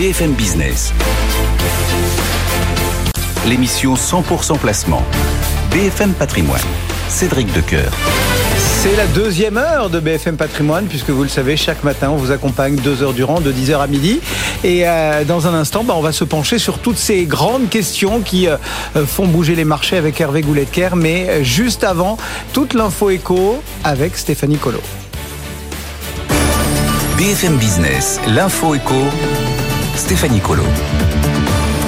BFM Business. L'émission 100% placement. BFM Patrimoine. Cédric Decoeur. C'est la deuxième heure de BFM Patrimoine, puisque vous le savez, chaque matin, on vous accompagne deux heures durant, de 10h à midi. Et euh, dans un instant, bah, on va se pencher sur toutes ces grandes questions qui euh, font bouger les marchés avec Hervé Gouletker. Mais euh, juste avant, toute l'info éco avec Stéphanie Colo. BFM Business, l'info éco, Stéphanie Colo.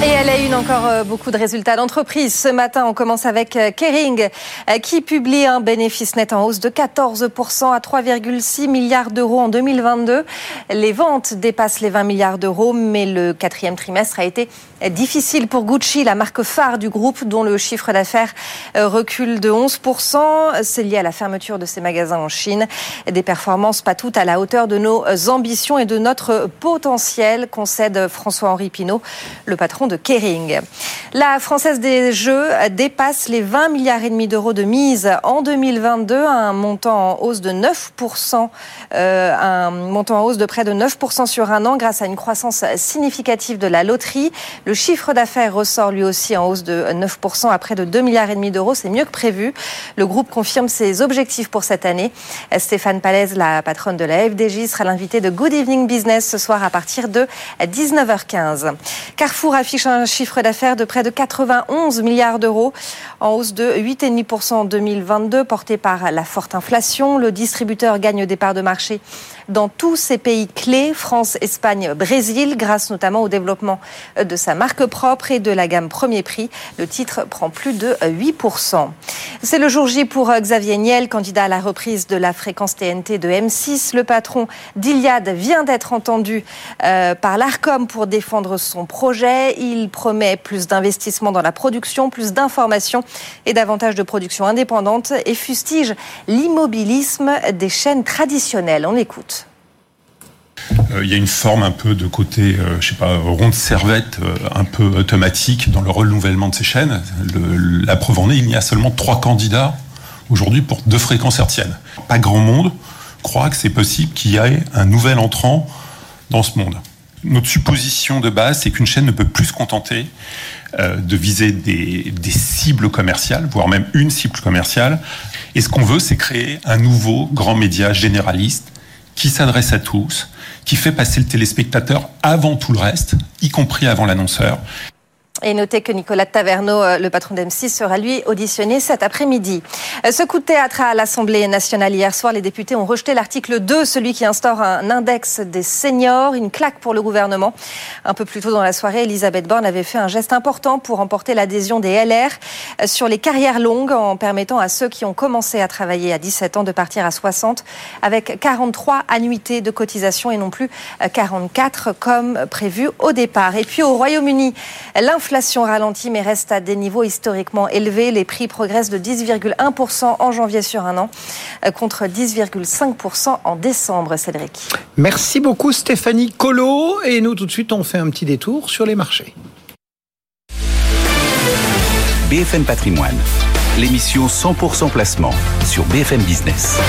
Et elle a une encore euh, beaucoup de résultats d'entreprise. Ce matin, on commence avec euh, Kering euh, qui publie un bénéfice net en hausse de 14% à 3,6 milliards d'euros en 2022. Les ventes dépassent les 20 milliards d'euros, mais le quatrième trimestre a été difficile pour Gucci, la marque phare du groupe dont le chiffre d'affaires recule de 11%. C'est lié à la fermeture de ses magasins en Chine. Des performances pas toutes à la hauteur de nos ambitions et de notre potentiel, concède François-Henri Pinault, le patron de Kering. La Française des Jeux dépasse les 20 milliards et demi d'euros de mise en 2022, un montant en hausse de 9%, euh, un montant en hausse de près de 9% sur un an grâce à une croissance significative de la loterie. Chiffre d'affaires ressort lui aussi en hausse de 9% à près de 2 milliards d'euros. C'est mieux que prévu. Le groupe confirme ses objectifs pour cette année. Stéphane Palaise, la patronne de la FDJ, sera l'invité de Good Evening Business ce soir à partir de 19h15. Carrefour affiche un chiffre d'affaires de près de 91 milliards d'euros, en hausse de 8,5% en 2022, porté par la forte inflation. Le distributeur gagne des parts de marché dans tous ses pays clés, France, Espagne, Brésil, grâce notamment au développement de sa marque propre et de la gamme premier prix. Le titre prend plus de 8%. C'est le jour J pour Xavier Niel, candidat à la reprise de la fréquence TNT de M6. Le patron d'Iliade vient d'être entendu euh, par l'ARCOM pour défendre son projet. Il promet plus d'investissements dans la production, plus d'informations et davantage de production indépendante et fustige l'immobilisme des chaînes traditionnelles. On écoute. Euh, il y a une forme un peu de côté, euh, je sais pas, ronde servette, euh, un peu automatique dans le renouvellement de ces chaînes. la preuve en est, il y a seulement trois candidats aujourd'hui pour deux fréquences hertziennes. Pas grand monde croit que c'est possible qu'il y ait un nouvel entrant dans ce monde. Notre supposition de base, c'est qu'une chaîne ne peut plus se contenter de viser des, des, cibles commerciales, voire même une cible commerciale. Et ce qu'on veut, c'est créer un nouveau grand média généraliste qui s'adresse à tous, qui fait passer le téléspectateur avant tout le reste, y compris avant l'annonceur. Et notez que Nicolas Taverneau, euh, le patron d'M6, sera lui auditionné cet après-midi. Euh, ce coup de théâtre à l'Assemblée nationale hier soir, les députés ont rejeté l'article 2, celui qui instaure un index des seniors, une claque pour le gouvernement. Un peu plus tôt dans la soirée, Elisabeth Borne avait fait un geste important pour remporter l'adhésion des LR euh, sur les carrières longues en permettant à ceux qui ont commencé à travailler à 17 ans de partir à 60 avec 43 annuités de cotisation et non plus 44 comme prévu au départ. Et puis au Royaume-Uni, l'inflation L'inflation ralentit mais reste à des niveaux historiquement élevés. Les prix progressent de 10,1% en janvier sur un an euh, contre 10,5% en décembre, Cédric. Merci beaucoup Stéphanie Colo. Et nous tout de suite on fait un petit détour sur les marchés. BFM Patrimoine, l'émission 100% placement sur BFM Business.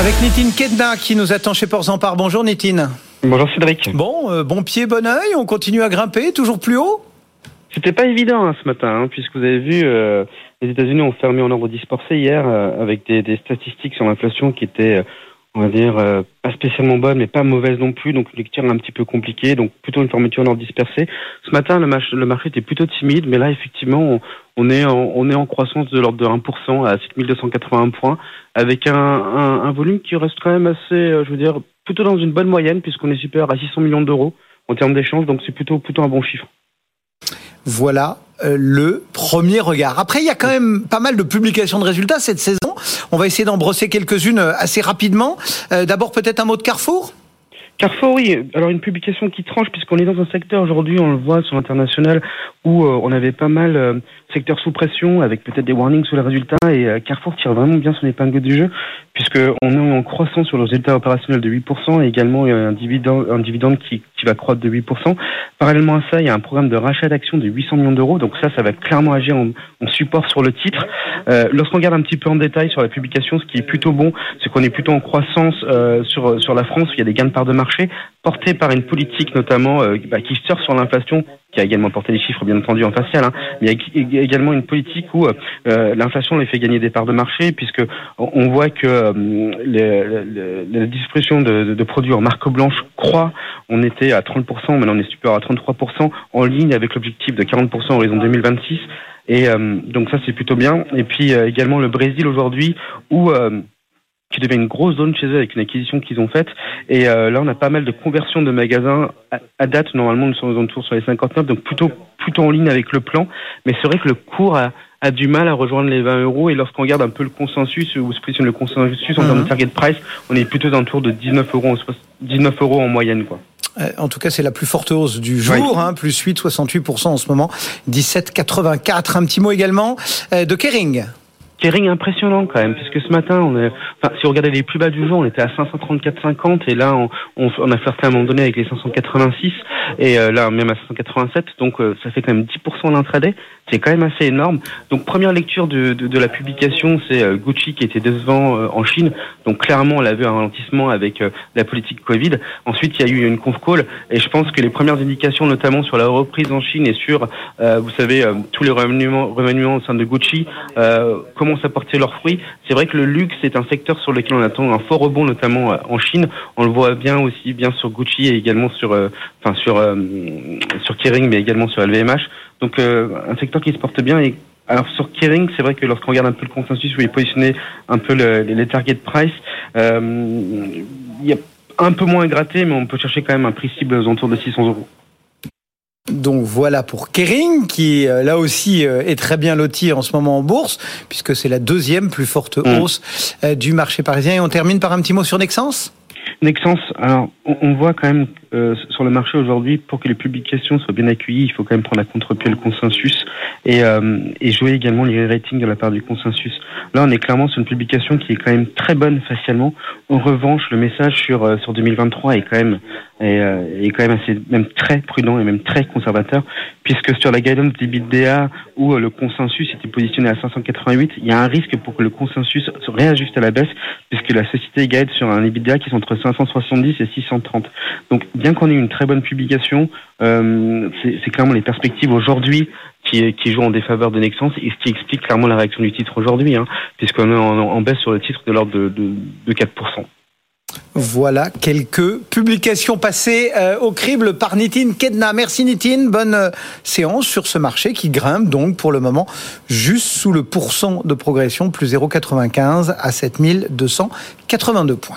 Avec Nitine Kedna qui nous attend chez Ports en Part. Bonjour Nitine. Bonjour Cédric. Bon, euh, bon pied, bon oeil, on continue à grimper, toujours plus haut c'était pas évident hein, ce matin, hein, puisque vous avez vu, euh, les États-Unis ont fermé en ordre dispersé hier euh, avec des, des, statistiques sur l'inflation qui étaient, euh, on va dire, pas spécialement bonnes, mais pas mauvaises non plus, donc une lecture un petit peu compliquée, donc plutôt une fermeture en ordre dispersé. Ce matin, le, le marché était plutôt timide, mais là, effectivement, on, on est, en, on est en croissance de l'ordre de 1% à 7281 points, avec un, un, un, volume qui reste quand même assez, je veux dire, plutôt dans une bonne moyenne, puisqu'on est supérieur à 600 millions d'euros en termes d'échanges, donc c'est plutôt, plutôt un bon chiffre. Voilà euh, le premier regard. Après, il y a quand même pas mal de publications de résultats cette saison. On va essayer d'en brosser quelques-unes euh, assez rapidement. Euh, d'abord, peut-être un mot de Carrefour? Carrefour, oui. Alors une publication qui tranche puisqu'on est dans un secteur aujourd'hui, on le voit sur l'international, où on avait pas mal secteur sous pression avec peut-être des warnings sur les résultats et Carrefour tire vraiment bien son épingle du jeu puisqu'on est en croissance sur le résultat opérationnel de 8% et également un dividende, un dividende qui, qui va croître de 8%. Parallèlement à ça, il y a un programme de rachat d'actions de 800 millions d'euros. Donc ça, ça va clairement agir en, support sur le titre. Euh, Lorsqu'on regarde un petit peu en détail sur la publication, ce qui est plutôt bon, c'est qu'on est plutôt en croissance euh, sur, sur la France où il y a des gains de part de marché porté par une politique notamment euh, bah, qui sort sur l'inflation, qui a également porté les chiffres bien entendu en facial, hein, mais également une politique où euh, l'inflation les fait gagner des parts de marché, puisque on voit que euh, la distribution de, de, produits en marque blanche croît. On était à 30%, maintenant on est supérieur à 33%, en ligne avec l'objectif de 40% horizon 2026. Et donc ça c'est plutôt bien. Et puis également le Brésil aujourd'hui où qui devient une grosse zone chez eux avec une acquisition qu'ils ont faite. Et euh, là, on a pas mal de conversions de magasins à, date. Normalement, nous sommes aux alentours sur les 59, donc plutôt plutôt en ligne avec le plan. Mais c'est vrai que le cours a, a du mal à rejoindre les 20 euros. Et lorsqu'on regarde un peu le consensus, où se positionne le consensus en termes de mhm. target price, on est plutôt dans le tour de 19 euros, 19 euros en moyenne, quoi. Euh, en tout cas, c'est la plus forte hausse du jour, hein, plus 8,68% en ce moment, 17,84. Un petit mot également euh, de Kering. Kering impressionnant quand même, puisque ce matin, on est, enfin, si on regardait les plus bas du jour, on était à 534,50 et là, on, on, a flirté à un moment donné avec les 586 et euh, là, même à 587. Donc, euh, ça fait quand même 10% l'intraday. C'est quand même assez énorme. Donc, première lecture de, de, de la publication, c'est euh, Gucci qui était décevant en Chine. Donc, clairement, on a vu un ralentissement avec la politique Covid. Ensuite, il y a eu une conf call et je pense que les premières indications, notamment sur la reprise en Chine et sur, vous savez, tous les remaniements, remaniements au sein de Gucci, comment commencent à porter leurs fruits. C'est vrai que le luxe est un secteur sur lequel on attend un fort rebond, notamment euh, en Chine. On le voit bien aussi bien sur Gucci et également sur, euh, enfin sur euh, sur Kering, mais également sur LVMH. Donc un secteur qui se porte bien et alors sur Kering, c'est vrai que lorsqu'on regarde un peu le consensus où il est positionné un peu les target price, il y a un peu moins gratté, mais on peut chercher quand même un prix cible aux alentours de 600 euros. Donc voilà pour Kering qui euh, là aussi euh, est très bien loti en ce moment en bourse puisque c'est la deuxième plus forte mm. hausse euh, du marché parisien. Et on termine par un petit mot sur Nexens. Nexens, alors on, voit quand même euh, sur le marché aujourd'hui, pour que les publications soient bien accueillies, il faut quand même prendre à contre-pied le consensus et, euh, et jouer également les ratings de la part du consensus. Là, on est clairement sur une publication qui est quand même très bonne facialement. En revanche, le message sur euh, sur 2023 est quand même est, est, quand même assez même très prudent et même très conservateur, puisque sur la guidance d'EBITDA où le consensus était positionné à 588, il y a un risque pour que le consensus se réajuste à la baisse, puisque la société guide sur un EBITDA qui est entre 570 et 630. Donc, bien qu'on ait une très bonne publication, euh, c'est clairement les perspectives aujourd'hui qui, jouent en défaveur de Nexens et ce qui explique clairement la réaction du titre aujourd'hui, hein, puisqu'on est en, baisse sur le titre de l'ordre de, de, 4%. Voilà quelques publications passées euh, au crible par Nitin Kedna. Merci Nitin, bonne euh, séance sur ce marché qui grimpe donc pour le moment juste sous le pourcent de progression, plus 0,95 à 7282 points.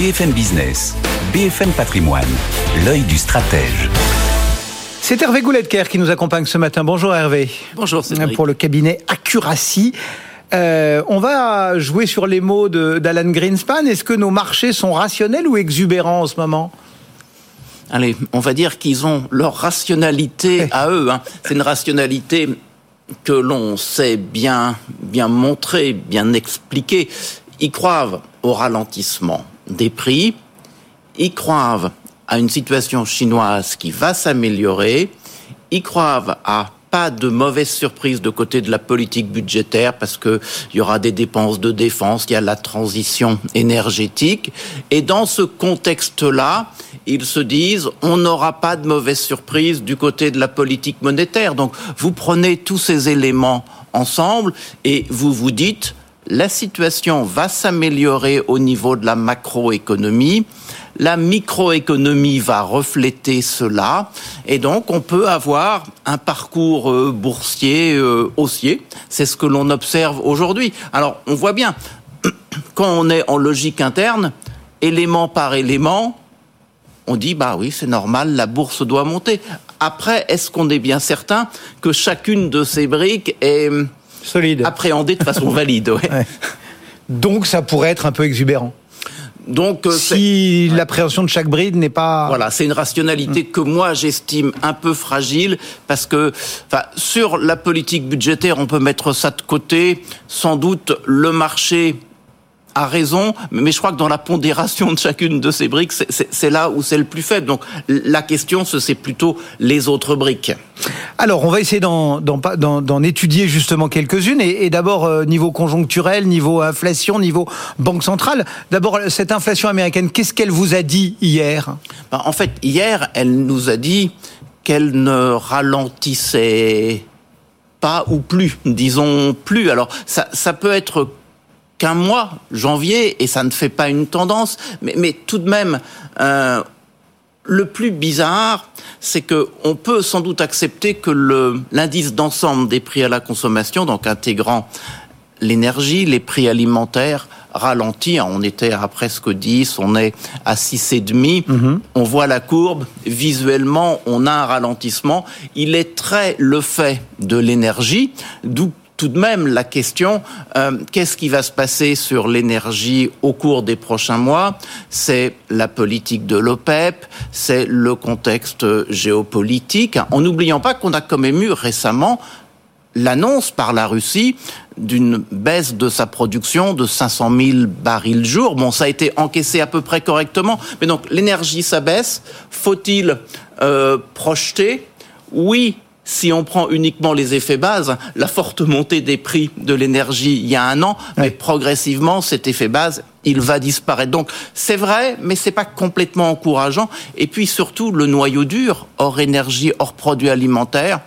BFM Business, BFM Patrimoine, l'œil du stratège. C'est Hervé Gouletker qui nous accompagne ce matin. Bonjour Hervé. Bonjour Cédric. Pour le cabinet Accuracy. Euh, on va jouer sur les mots d'Alan Greenspan. Est-ce que nos marchés sont rationnels ou exubérants en ce moment? Allez, on va dire qu'ils ont leur rationalité à eux. Hein. C'est une rationalité que l'on sait bien, bien montrer, bien expliquer. Ils croient au ralentissement des prix, ils croient à une situation chinoise qui va s'améliorer, ils croient à pas de mauvaises surprises de côté de la politique budgétaire parce que il y aura des dépenses de défense, il y a la transition énergétique. Et dans ce contexte-là, ils se disent on n'aura pas de mauvaises surprises du côté de la politique monétaire. Donc vous prenez tous ces éléments ensemble et vous vous dites la situation va s'améliorer au niveau de la macroéconomie. La microéconomie va refléter cela et donc on peut avoir un parcours euh, boursier euh, haussier. C'est ce que l'on observe aujourd'hui. Alors on voit bien, quand on est en logique interne, élément par élément, on dit bah oui c'est normal, la bourse doit monter. Après, est-ce qu'on est bien certain que chacune de ces briques est Solide. appréhendé de façon valide. Donc ça pourrait être un peu exubérant. Donc, euh, si l'appréhension de chaque bride n'est pas voilà, c'est une rationalité que moi j'estime un peu fragile parce que, enfin, sur la politique budgétaire, on peut mettre ça de côté. Sans doute, le marché a raison, mais je crois que dans la pondération de chacune de ces briques, c'est là où c'est le plus faible. Donc la question, c'est plutôt les autres briques. Alors, on va essayer d'en étudier justement quelques-unes. Et, d'abord, euh, niveau conjoncturel, niveau inflation, niveau banque centrale. D'abord, cette inflation américaine, qu'est-ce qu'elle vous a dit hier? Ben, En fait, hier, elle nous a dit qu'elle ne ralentissait pas ou plus, disons plus. Alors, ça, ça peut être qu'un mois, janvier, et ça ne fait pas une tendance, mais, mais tout de même, euh, le plus bizarre, c'est que on peut sans doute accepter que l'indice d'ensemble des prix à la consommation, donc intégrant l'énergie, les prix alimentaires, ralentit. On était à presque 10, on est à 6,5. demi. Mhm. On voit la courbe. Visuellement, on a un ralentissement. Il est très le fait de l'énergie, d'où tout de même la question euh, qu'est-ce qui va se passer sur l'énergie au cours des prochains mois? C'est la politique de l'OPEP, c'est le contexte géopolitique, en n'oubliant pas qu'on a quand même eu récemment l'annonce par la Russie d'une baisse de sa production de 500 000 barils jour. Bon, ça a été encaissé à peu près correctement, mais donc l'énergie, ça baisse. Faut-il euh, projeter? Oui, si on prend uniquement les effets bases, la forte montée des prix de l'énergie il y a un an, mais progressivement cet effet base, il va disparaître. Donc c'est vrai, mais c'est pas complètement encourageant. Et puis surtout le noyau dur, hors énergie, hors produits alimentaires,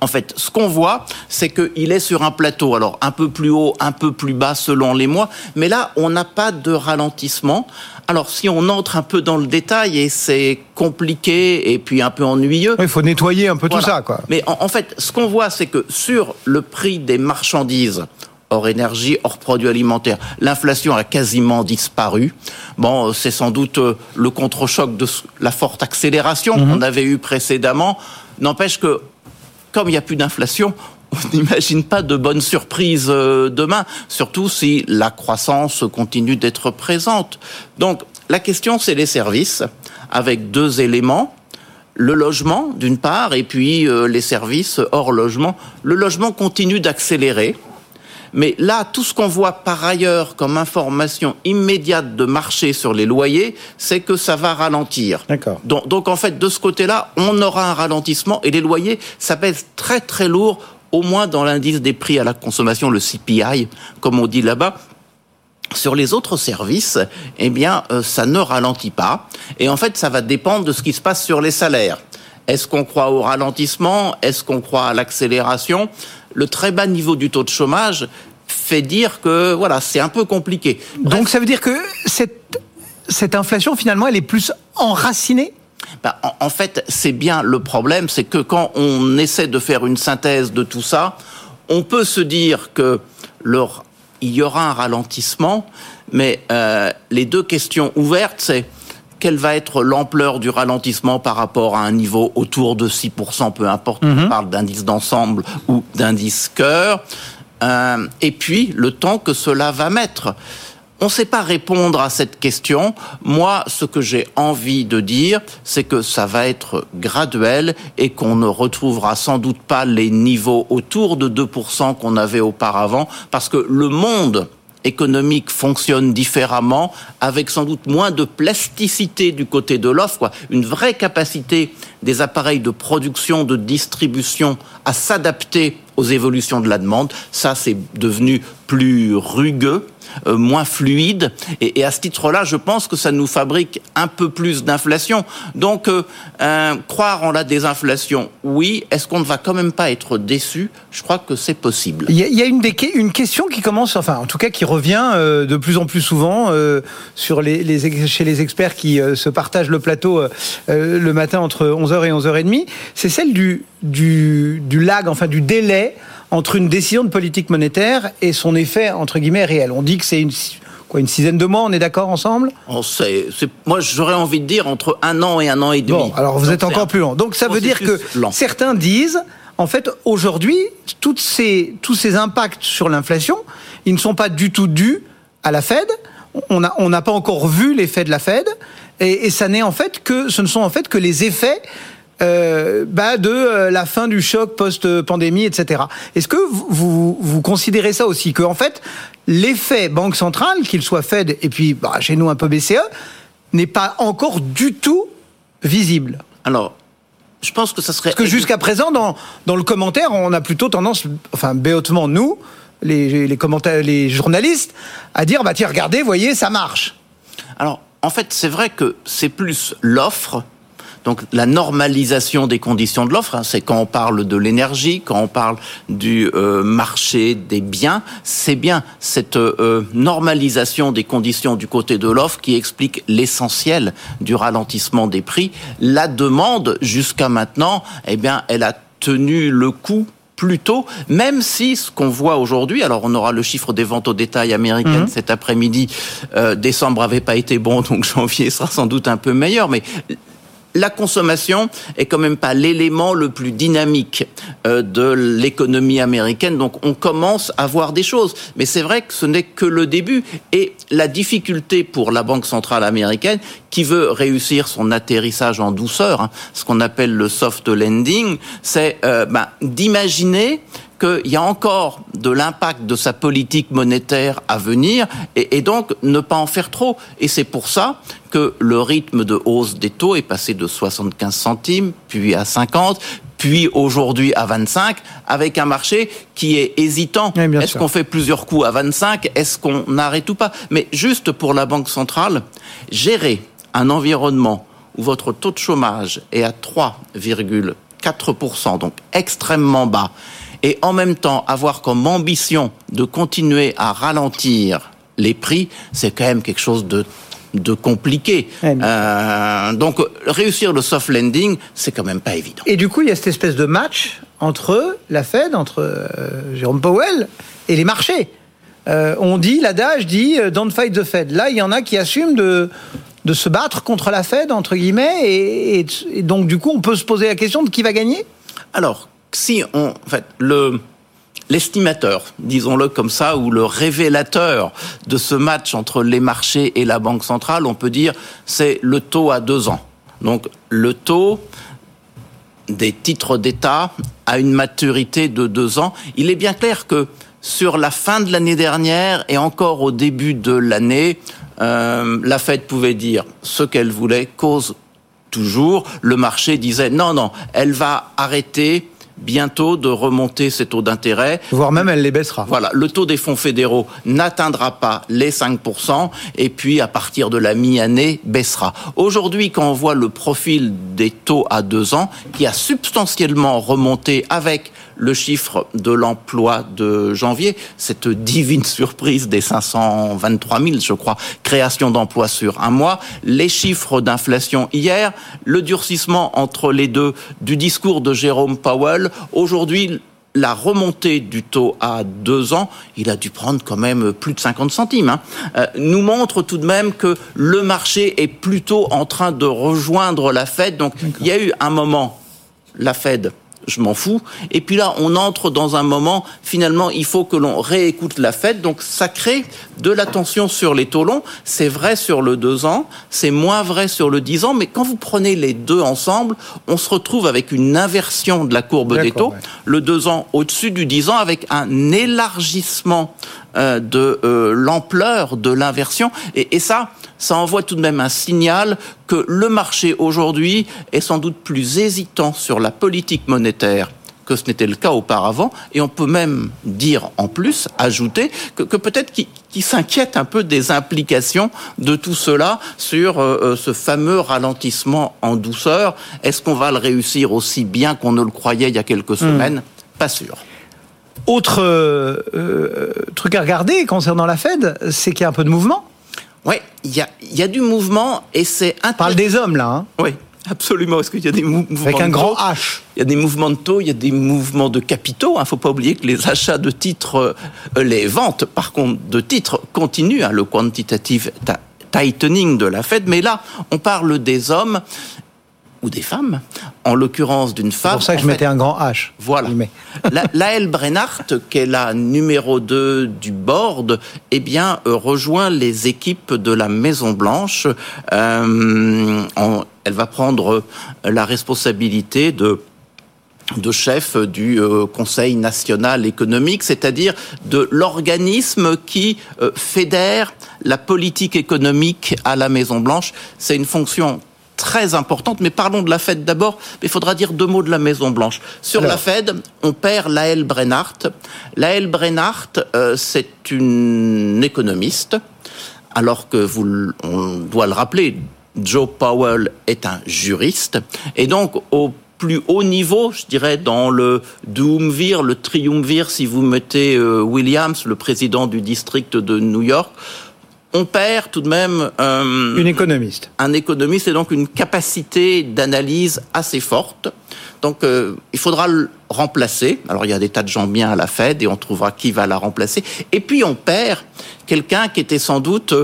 en fait, ce qu'on voit, c'est qu'il est sur un plateau, alors un peu plus haut, un peu plus bas selon les mois, mais là, on n'a pas de ralentissement. Alors, si on entre un peu dans le détail, et c'est compliqué et puis un peu ennuyeux. Il faut nettoyer un peu tout ça, quoi. Mais en, fait, ce qu'on voit, c'est que sur le prix des marchandises, hors énergie, hors produits alimentaires. L'inflation a quasiment disparu. Bon, c'est sans doute euh, le contre-choc de la forte accélération mhm. qu'on avait eue précédemment. N'empêche que comme il n'y a plus d'inflation, on n'imagine pas de bonnes surprises euh, demain, surtout si la croissance continue d'être présente. Donc la question, c'est les services, avec deux éléments. Le logement, d'une part, et puis euh, les services hors logement. Le logement continue d'accélérer. Mais là, tout ce qu'on voit par ailleurs comme information immédiate de marché sur les loyers, c'est que ça va ralentir. D'accord. Donc, donc, en fait, de ce côté-là, on aura un ralentissement et les loyers, ça pèse très très lourd, au moins dans l'indice des prix à la consommation, le CPI, comme on dit là-bas. Sur les autres services, eh bien, euh, ça ne ralentit pas. Et en fait, ça va dépendre de ce qui se passe sur les salaires. Est-ce qu'on croit au ralentissement? Est-ce qu'on croit à l'accélération? Le très bas niveau du taux de chômage fait dire que voilà, c'est un peu compliqué. Donc ça veut dire que cette, cette inflation, finalement, elle est plus enracinée bah, en, fait, c'est bien le problème, c'est que quand on essaie de faire une synthèse de tout ça, on peut se dire que il y aura un ralentissement, mais euh, les deux questions ouvertes, c'est quelle va être l'ampleur du ralentissement par rapport à un niveau autour de 6%, peu importe, on mhm. parle d'indice d'ensemble ou d'indice cœur, euh, et puis le temps que cela va mettre. On ne sait pas répondre à cette question. Moi, ce que j'ai envie de dire, c'est que ça va être graduel et qu'on ne retrouvera sans doute pas les niveaux autour de 2% qu'on avait auparavant, parce que le monde économique fonctionne différemment, avec sans doute moins de plasticité du côté de l'offre, une vraie capacité des appareils de production, de distribution à s'adapter aux évolutions de la demande. Ça, c'est devenu plus rugueux. Euh, moins fluide. Et, à ce titre-là, je pense que ça nous fabrique un peu plus d'inflation. Donc, euh, croire en la désinflation, oui. Est-ce qu'on ne va quand même pas être déçu? Je crois que c'est possible. Il y a, une, une, question qui commence, enfin, en tout cas, qui revient euh, de plus en plus souvent sur les, chez les experts qui se partagent le plateau le matin entre 11h et 11h30. C'est celle du, du, du lag, enfin, du délai entre une décision de politique monétaire et son effet, entre guillemets, réel. On dit que c'est une, quoi, une dizaine de mois, on est d'accord ensemble? On sait, Moi, j'aurais envie de dire entre un an et un an et demi. Bon, alors vous êtes encore plus long. Donc ça veut dire que certains disent, en fait, aujourd'hui, toutes ces, tous ces impacts sur l'inflation, ils ne sont pas du tout dus à la Fed. On n'a on pas encore vu l'effet de la Fed. Et, et ça n'est en fait que, ce ne sont en fait que les effets euh, bah, de euh, la fin du choc post-pandémie, etc. Est-ce que vous, vous, considérez ça aussi que en fait l'effet banque centrale, qu'il soit Fed et puis bah, chez nous un peu BCE, n'est pas encore du tout visible? Alors. Je pense que ça serait. Parce que jusqu'à présent, dans, dans le commentaire, on a plutôt tendance, enfin, béotement, nous, les, les, commentaires, les journalistes, à dire bah tiens, regardez, voyez, ça marche. Alors, en fait, c'est vrai que c'est plus l'offre donc la normalisation des conditions de l'offre, hein, c'est quand on parle de l'énergie, quand on parle du euh, marché des biens, c'est bien cette euh, normalisation des conditions du côté de l'offre qui explique l'essentiel du ralentissement des prix. La demande, jusqu'à maintenant, eh bien, elle a tenu le coup plutôt, même si ce qu'on voit aujourd'hui, alors on aura le chiffre des ventes au détail américaines mhm. cet après-midi, euh, décembre avait pas été bon, donc janvier sera sans doute un peu meilleur, mais la consommation est quand même pas l'élément le plus dynamique euh, de l'économie américaine. Donc on commence à voir des choses. Mais c'est vrai que ce n'est que le début. Et la difficulté pour la Banque centrale américaine, qui veut réussir son atterrissage en douceur, hein, ce qu'on appelle le soft landing, c'est euh, ben, d'imaginer qu'il y a encore de l'impact de sa politique monétaire à venir et, donc ne pas en faire trop. Et c'est pour ça que le rythme de hausse des taux est passé de 75 centimes, puis à 50, puis aujourd'hui à 25, avec un marché qui est hésitant. Est-ce qu'on fait plusieurs coups à 25 Est-ce qu'on arrête ou pas? Mais juste pour la Banque centrale, gérer un environnement où votre taux de chômage est à 3,4%, donc extrêmement bas, et en même temps avoir comme ambition de continuer à ralentir les prix, c'est quand même quelque chose de de compliqué. Euh, donc réussir le soft landing, c'est quand même pas évident. Et du coup, il y a cette espèce de match entre la Fed, entre euh, Jérôme Powell et les marchés. Euh, on dit, l'adage dit, don't fight the Fed. Là, il y en a qui assument de de se battre contre la Fed entre guillemets, et, et donc du coup, on peut se poser la question de qui va gagner? Alors, si on, fait, le l'estimateur, disons-le comme ça, ou le révélateur de ce match entre les marchés et la Banque centrale, on peut dire, c'est le taux à deux ans. Donc le taux des titres d'État à une maturité de deux ans. Il est bien clair que sur la fin de l'année dernière et encore au début de l'année, euh, la Fed pouvait dire ce qu'elle voulait, cause toujours. Le marché disait non, non, elle va arrêter bientôt de remonter ses taux d'intérêt. Voire même elle les baissera. Voilà, le taux des fonds fédéraux n'atteindra pas les 5% et puis à partir de la mi-année baissera. Aujourd'hui, quand on voit le profil des taux à deux ans qui a substantiellement remonté avec le chiffre de l'emploi de janvier, cette divine surprise des 523 000, je crois, création d'emplois sur un mois, les chiffres d'inflation hier, le durcissement entre les deux du discours de Jérôme Powell, aujourd'hui, la remontée du taux à deux ans, il a dû prendre quand même plus de 50 centimes, hein, euh, nous montre tout de même que le marché est plutôt en train de rejoindre la Fed. Donc il y a eu un moment, la Fed je m'en fous. Et puis là, on entre dans un moment, finalement, il faut que l'on réécoute la fête. Donc ça crée de la tension sur les taux longs. C'est vrai sur le 2 ans, c'est moins vrai sur le 10 ans, mais quand vous prenez les deux ensemble, on se retrouve avec une inversion de la courbe des taux. Le 2 ans au-dessus du 10 ans avec un élargissement de euh, l'ampleur de l'inversion. Et, et ça, ça envoie tout de même un signal que le marché aujourd'hui est sans doute plus hésitant sur la politique monétaire que ce n'était le cas auparavant, et on peut même dire en plus, ajouter, que, que peut-être qu'il s'inquiète un peu des implications de tout cela sur euh, euh, ce fameux ralentissement en douceur. Est-ce qu'on va le réussir aussi bien qu'on ne le croyait il y a quelques hmm. semaines? Pas sûr. Autre euh, truc à regarder concernant la Fed, c'est qu'il y a un peu de mouvement. Oui, il y a, y a du mouvement et c'est... On parle des hommes là. Hein oui, absolument. Est-ce qu'il y a des mouvements Avec un grand H. Il y a des mouvements de taux, il y a des mouvements de capitaux. Il hein. ne faut pas oublier que les achats de titres, euh, les ventes par contre de titres continuent. Hein, le quantitative tightening de la Fed. Mais là, on parle des hommes ou des femmes, en l'occurrence d'une femme. C'est pour ça que je mettais un grand H. Voilà. la, Laëlle Brennart, qui est la numéro 2 du board, eh bien, euh, rejoint les équipes de la Maison Blanche. Euh, elle va prendre la responsabilité de de chef du euh, Conseil national économique, c'est-à-dire de l'organisme qui euh, fédère la politique économique à la Maison Blanche. C'est une fonction très importante, mais parlons de la Fed d'abord. Il faudra dire deux mots de la Maison Blanche. Sur la Fed, on perd Laël Brennart. Laël Brennart, euh, c'est une économiste, alors que vous, on doit le rappeler, Joe Powell est un juriste, et donc au plus haut niveau, je dirais, dans le Doomvir, le Triumvir, si vous mettez euh, Williams, le président du district de New York, on perd tout de même euh, une économiste. Un économiste et donc une capacité d'analyse assez forte. Donc euh, il faudra le remplacer. Alors il y a des tas de gens bien à la Fed et on trouvera qui va la remplacer. Et puis on perd quelqu'un qui était sans doute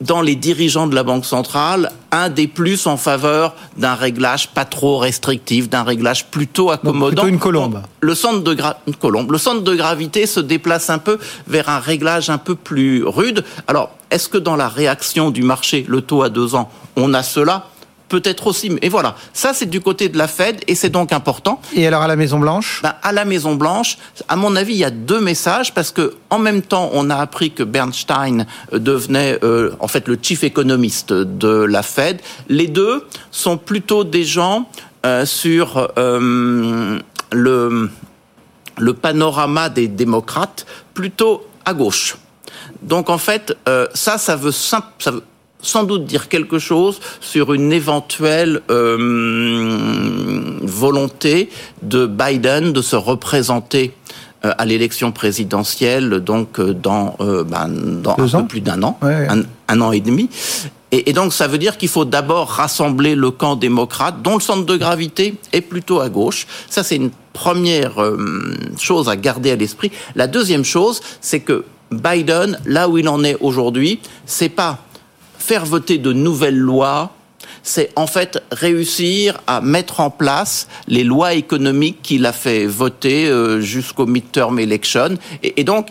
dans les dirigeants de la Banque centrale un des plus en faveur d'un réglage pas trop restrictif, d'un réglage plutôt accommodant. plutôt une colombe. Le centre de une colombe. Le centre de gravité se déplace un peu vers un réglage un peu plus rude. Alors, est-ce que dans la réaction du marché, le taux à deux ans, on a cela? Peut-être aussi. Et voilà, ça c'est du côté de la Fed et c'est donc important. Et alors à la Maison Blanche ben, À la Maison Blanche, à mon avis, il y a deux messages parce que en même temps, on a appris que Bernstein euh, devenait euh, en fait le chief économiste de la Fed. Les deux sont plutôt des gens euh, sur le le panorama des démocrates plutôt à gauche. Donc en fait, ça, ça veut, ça veut sans doute dire quelque chose sur une éventuelle euh, volonté de Biden de se représenter euh, à l'élection présidentielle, donc euh, dans, ben, dans un peu plus d'un an, Un, an et demi. Et, et donc ça veut dire qu'il faut d'abord rassembler le camp démocrate, dont le centre de gravité est plutôt à gauche. Ça c'est une première chose à garder à l'esprit. La deuxième chose, c'est que Biden, là où il en est aujourd'hui, c'est pas faire voter de nouvelles lois, c'est en fait réussir à mettre en place les lois économiques qu'il a fait voter euh, jusqu'au midterm election. Et, donc,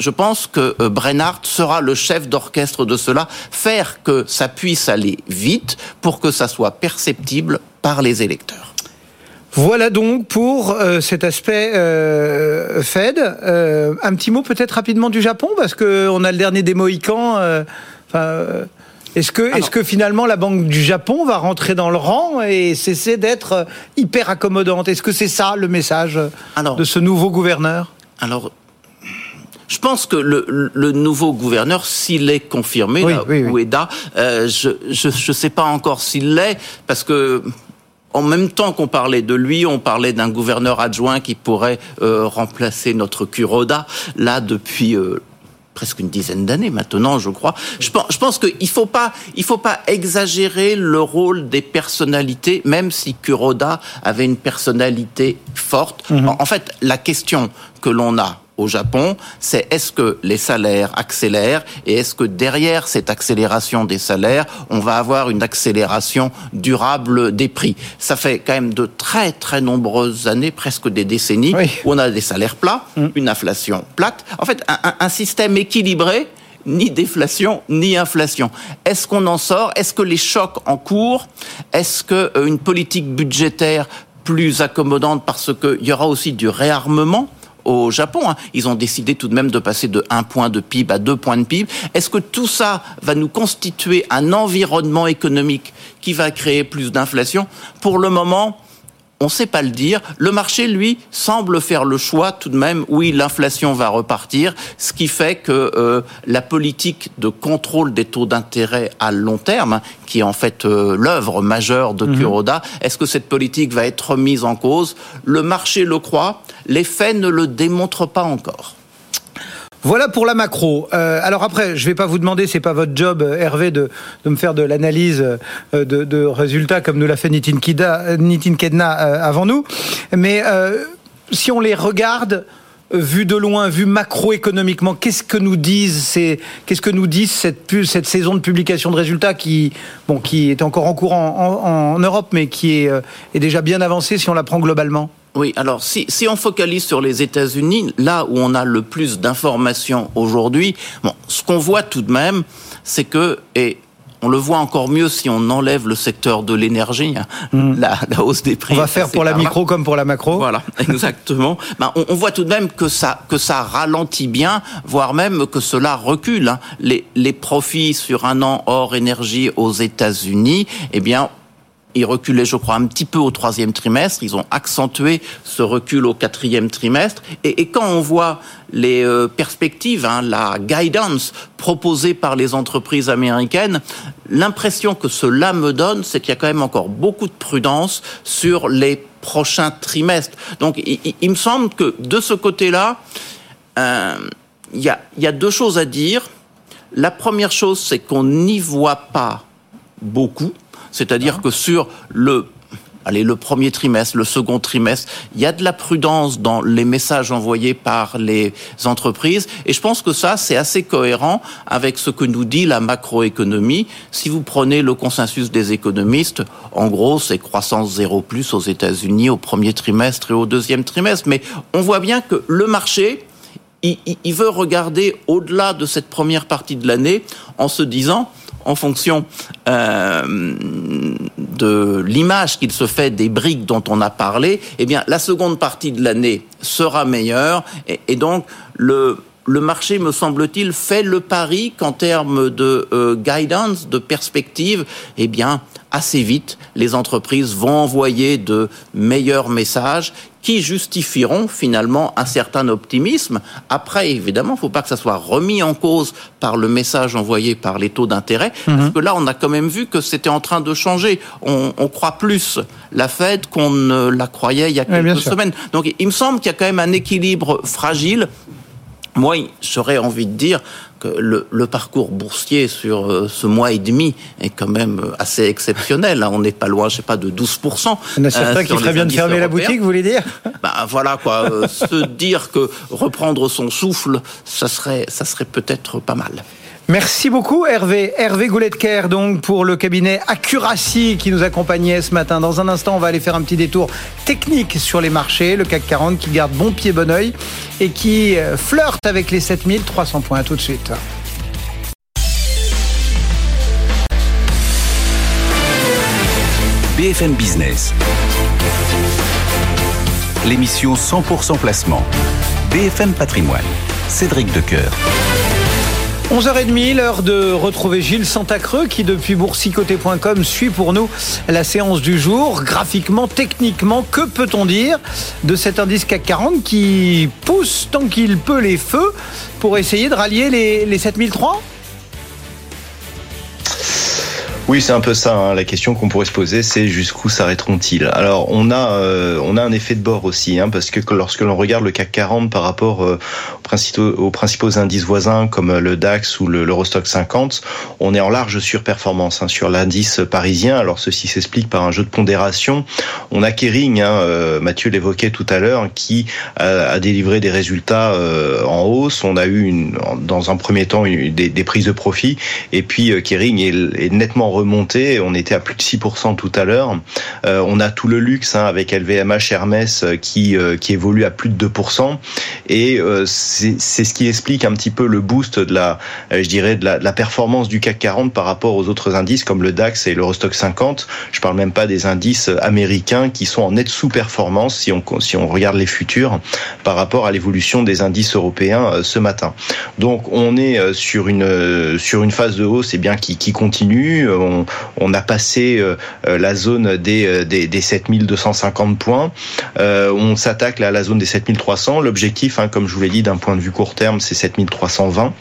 je pense que euh, Brennard sera le chef d'orchestre de cela, faire que ça puisse aller vite pour que ça soit perceptible par les électeurs. Voilà donc pour euh, cet aspect Fed. un petit mot peut-être rapidement du Japon parce qu'on a le dernier des Mohicans. Euh, est-ce que, est-ce que finalement la Banque du Japon va rentrer dans le rang et cesser d'être euh, hyper accommodante? Est-ce que c'est ça le message de ce nouveau gouverneur? Alors, je pense que le, nouveau gouverneur, s'il est confirmé, Ueda, euh, je ne sais pas encore s'il l'est, parce que en même temps qu'on parlait de lui, on parlait d'un gouverneur adjoint qui pourrait remplacer notre Kuroda, là depuis presque une dizaine d'années maintenant, je crois. Je pense, je pense qu'il faut pas, il faut pas exagérer le rôle des personnalités, même si Kuroda avait une personnalité forte. Mhm. en fait, la question que l'on a au Japon, c'est est-ce que les salaires accélèrent et est-ce que derrière cette accélération des salaires, on va avoir une accélération durable des prix. Ça fait quand même de très très nombreuses années, presque des décennies, où on a des salaires plats, mm. une inflation plate. En fait, un, un système équilibré ni déflation ni inflation. Est-ce qu'on en sort? Est-ce que les chocs en cours? Est-ce que euh, une politique budgétaire plus accommodante parce qu'il y aura aussi du réarmement? Au Japon. Hein. Ils ont décidé tout de même de passer de 1 point de PIB à 2 points de PIB. Est-ce que tout ça va nous constituer un environnement économique qui va créer plus d'inflation? Pour le moment, on ne sait pas le dire. Le marché, lui, semble faire le choix tout de même, oui, l'inflation va repartir, ce qui fait que euh, la politique de contrôle des taux d'intérêt à long terme, qui est en fait euh, l'œuvre majeure de mhm. Kuroda, est-ce que cette politique va être remise en cause? Le marché le croit, les faits ne le démontrent pas encore. Voilà pour la macro. Euh, alors après, je vais pas vous demander, c'est pas votre job, euh, Hervé, de, de me faire de l'analyse euh, de, de, résultats comme nous l'a fait Nitin, Kida, Nitin Kedna avant nous. Mais si on les regarde, vu de loin, vu macroéconomiquement, qu'est-ce que nous disent qu'est-ce que nous disent cette, cette saison de publication de résultats qui, bon, qui est encore en cours en, en Europe, mais qui est, est déjà bien avancée si on la prend globalement? Oui, alors si, si on focalise sur les États-Unis, là où on a le plus d'informations aujourd'hui, bon, ce qu'on voit tout de même, c'est que, et on le voit encore mieux si on enlève le secteur de l'énergie, hein. mm. la, hausse des prix. On va faire pour la micro comme pour la macro. Voilà, exactement. ben, on, voit tout de même que ça, que ça ralentit bien, voire même que cela recule. Hein. Les, les profits sur un an hors énergie aux États-Unis, eh bien, ils reculaient, je crois, un petit peu au troisième trimestre. Ils ont accentué ce recul au quatrième trimestre. Et, quand on voit les euh, perspectives, hein, la guidance proposée par les entreprises américaines, l'impression que cela me donne, c'est qu'il y a quand même encore beaucoup de prudence sur les prochains trimestres. Donc, il, me semble que de ce côté-là, euh, il y, y a deux choses à dire. La première chose, c'est qu'on n'y voit pas beaucoup c'est-à-dire que sur le allez, le premier trimestre, le second trimestre, il y a de la prudence dans les messages envoyés par les entreprises. Et je pense que ça, c'est assez cohérent avec ce que nous dit la macroéconomie. Si vous prenez le consensus des économistes, en gros, c'est croissance zéro plus aux États-Unis au premier trimestre et au deuxième trimestre. Mais on voit bien que le marché, il, il veut regarder au-delà de cette première partie de l'année en se disant, en fonction euh, de l'image qu'il se fait des briques dont on a parlé, eh bien la seconde partie de l'année sera meilleure. Et, donc le marché, me semble-t-il, fait le pari qu'en termes de euh, guidance, de perspective, eh bien, assez vite, les entreprises vont envoyer de meilleurs messages qui justifieront finalement un certain optimisme. Après, évidemment, il ne faut pas que ça soit remis en cause par le message envoyé par les taux d'intérêt, parce mhm. que là, on a quand même vu que c'était en train de changer. On, croit plus la Fed qu'on ne la croyait il y a quelques semaines. Donc, il me semble qu'il y a quand même un équilibre fragile. Moi, j'aurais envie de dire le, parcours boursier sur euh, ce mois et demi est quand même euh, assez exceptionnel. Hein. On n'est pas loin, je sais pas, de 12%. Il y en a certains euh, qui feraient bien de fermer la boutique, vous voulez dire? Ben voilà quoi. se dire que reprendre son souffle, ça serait, ça serait peut-être pas mal. Merci beaucoup Hervé. Hervé Goulet-Kerr donc pour le cabinet Accuracy qui nous accompagnait ce matin. Dans un instant, on va aller faire un petit détour technique sur les marchés. Le CAC 40 qui garde bon pied, bon oeil et qui euh, flirte avec les 7300 points. tout de suite. BFM Business. L'émission 100% placement. BFM Patrimoine. Cédric Decoeur. 11h30, l'heure de retrouver Gilles Santacreux qui depuis boursicoté.com suit pour nous la séance du jour. Graphiquement, techniquement, que peut-on dire de cet indice CAC 40 qui pousse tant qu'il peut les feux pour essayer de rallier les, les 7003 oui, c'est un peu ça. Hein. La question qu'on pourrait se poser, c'est jusqu'où s'arrêteront-ils? Alors, on a euh, on a un effet de bord aussi, hein, parce que lorsque l'on regarde le CAC 40 par rapport euh, aux, principaux, aux, principaux, indices voisins comme euh, le DAX ou le l'Eurostock 50, on est en large surperformance hein, sur l'indice parisien. Alors, ceci s'explique par un jeu de pondération. On a Kering, hein, Mathieu l'évoquait tout à l'heure, qui a, a, délivré des résultats en hausse. On a eu une, dans un premier temps des, des, prises de profit, et puis Kering est, est nettement remonté. On était à plus de 6% tout à l'heure. Euh, on a tout le luxe hein, avec LVMH, Hermès euh, qui euh, qui évolue à plus de 2%. Et c'est ce qui explique un petit peu le boost de la, je dirais, de la, performance du CAC 40 par rapport aux autres indices comme le DAX et l'Eurostock 50. Je parle même pas des indices américains qui sont en nette sous-performance si on si on regarde les futurs par rapport à l'évolution des indices européens ce matin. Donc on est sur une sur une phase de hausse et eh bien qui, qui continue on, a passé euh, euh, la zone des, euh, des, des 7250 points. on s'attaque à la zone des 7300. L'objectif, hein, comme je vous l'ai dit, d'un point de vue court terme, c'est 7320.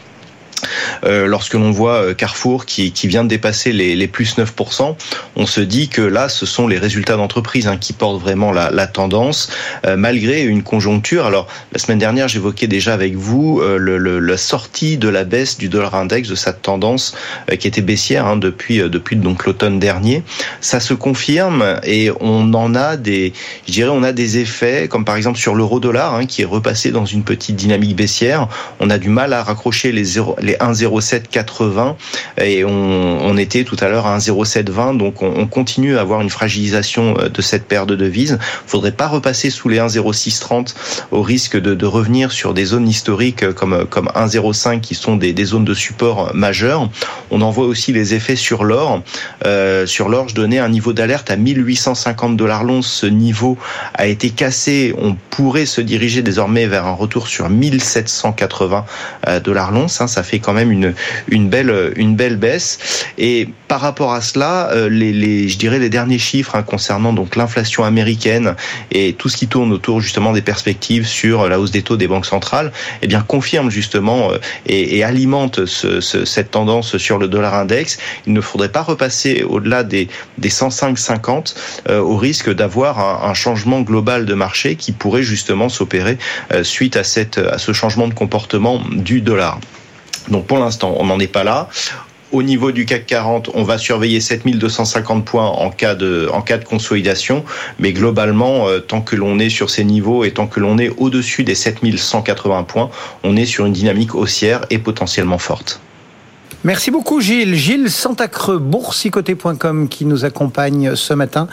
Euh, lorsque l'on voit euh, Carrefour qui, qui vient de dépasser les, les, plus 9%, on se dit que là, ce sont les résultats d'entreprise hein, qui portent vraiment la, la tendance, euh, malgré une conjoncture. Alors, la semaine dernière, j'évoquais déjà avec vous le, le, la sortie de la baisse du dollar index, de cette tendance qui était baissière hein, depuis, depuis donc l'automne dernier. Ça se confirme et on en a des, je dirais, on a des effets, comme par exemple sur l'euro dollar, hein, qui est repassé dans une petite dynamique baissière. On a du mal à raccrocher les, 0, les 1 1,0780 et on, était tout à l'heure à 1,0720. Donc on, continue à avoir une fragilisation de cette paire de devises. Faudrait pas repasser sous les 1,0630 au risque de, revenir sur des zones historiques comme comme 1,05 qui sont des, zones de support majeures. On en voit aussi les effets sur l'or. Euh, sur l'or, je donnais un niveau d'alerte à 1850 dollars l'once. Ce niveau a été cassé. On pourrait se diriger désormais vers un retour sur 1780 euh, dollars l'once. Hein. Ça fait quand même une, belle, baisse. Et par rapport à cela, euh, je dirais les derniers chiffres hein, concernant donc l'inflation américaine et tout ce qui tourne autour justement des perspectives sur la hausse des taux des banques centrales, eh bien confirme justement et, et alimente ce, ce, cette tendance sur le dollar index. Il ne faudrait pas repasser au-delà des, des 105,50 euh, au risque d'avoir un, changement global de marché qui pourrait justement s'opérer euh, suite à ce changement de comportement du dollar. Donc pour l'instant, on n'en est pas là. Au niveau du CAC 40, on va surveiller 7250 points en cas de, en cas de consolidation. Mais globalement, euh, tant que l'on est sur ces niveaux et tant que l'on est au-dessus des 7180 points, on est sur une dynamique haussière et potentiellement forte. Merci beaucoup Gilles. Gilles Santacreux, boursicoté.com qui nous accompagne ce matin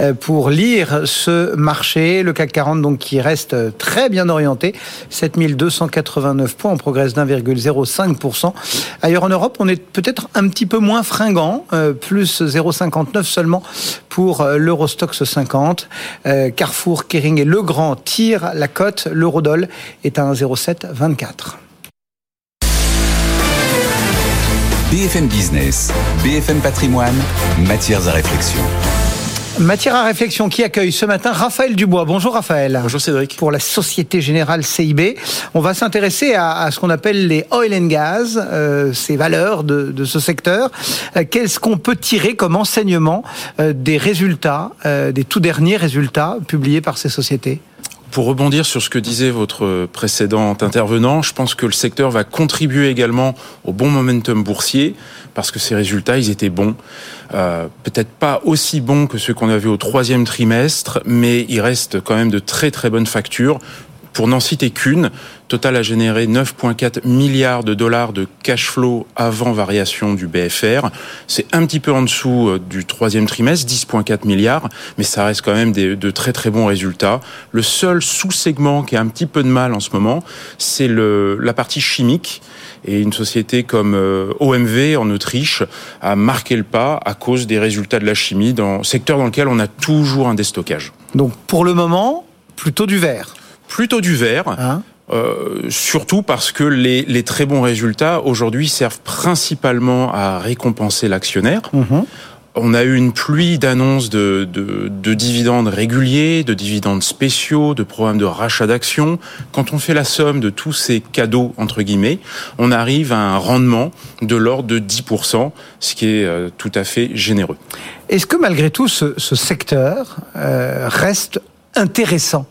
euh, pour lire ce marché. Le CAC 40 donc qui reste très bien orienté. 7289 points, on progresse d'1,05%. Ailleurs en Europe, on est peut-être un petit peu moins fringant, euh, plus 0,59 seulement pour euh, l'Eurostox 50. Carrefour, Kering et Legrand tirent la cote. L'eurodoll est à 1,0724. BFM Business, BFM Patrimoine, matières à réflexion. Matière à réflexion qui accueille ce matin Raphaël Dubois. Bonjour Raphaël. Bonjour Cédric. Pour la Société Générale CIB, on va s'intéresser à, ce qu'on appelle les oil and gas, euh, ces valeurs de, ce secteur. Euh, qu'est-ce qu'on peut tirer comme enseignement euh, des résultats, des tout derniers résultats publiés par ces sociétés? Pour rebondir sur ce que disait votre précédent intervenant, je pense que le secteur va contribuer également au bon momentum boursier parce que ces résultats, ils étaient bons. Euh, Peut-être pas aussi bons que ceux qu'on avait au troisième trimestre, mais il reste quand même de très très bonnes factures. Pour n'en citer qu'une, Total a généré 9,4 milliards de dollars de cash flow avant variation du BFR. C'est un petit peu en dessous euh, du troisième trimestre, 10,4 milliards, mais ça reste quand même des, de très très bons résultats. Le seul sous-segment qui a un petit peu de mal en ce moment, c'est la partie chimique. Et une société comme euh, OMV en Autriche a marqué le pas à cause des résultats de la chimie, dans secteur dans lequel on a toujours un déstockage. Donc pour le moment, plutôt du vert plutôt du vert. Hein euh, surtout parce que les, les très bons résultats aujourd'hui servent principalement à récompenser l'actionnaire. Mhm. On a eu une pluie d'annonces de, de, de, dividendes réguliers, de dividendes spéciaux, de programmes de rachat d'actions. Quand on fait la somme de tous ces cadeaux, entre guillemets, on arrive à un rendement de l'ordre de 10%, ce qui est euh, tout à fait généreux. Est-ce que malgré tout, ce, ce secteur euh, reste intéressant?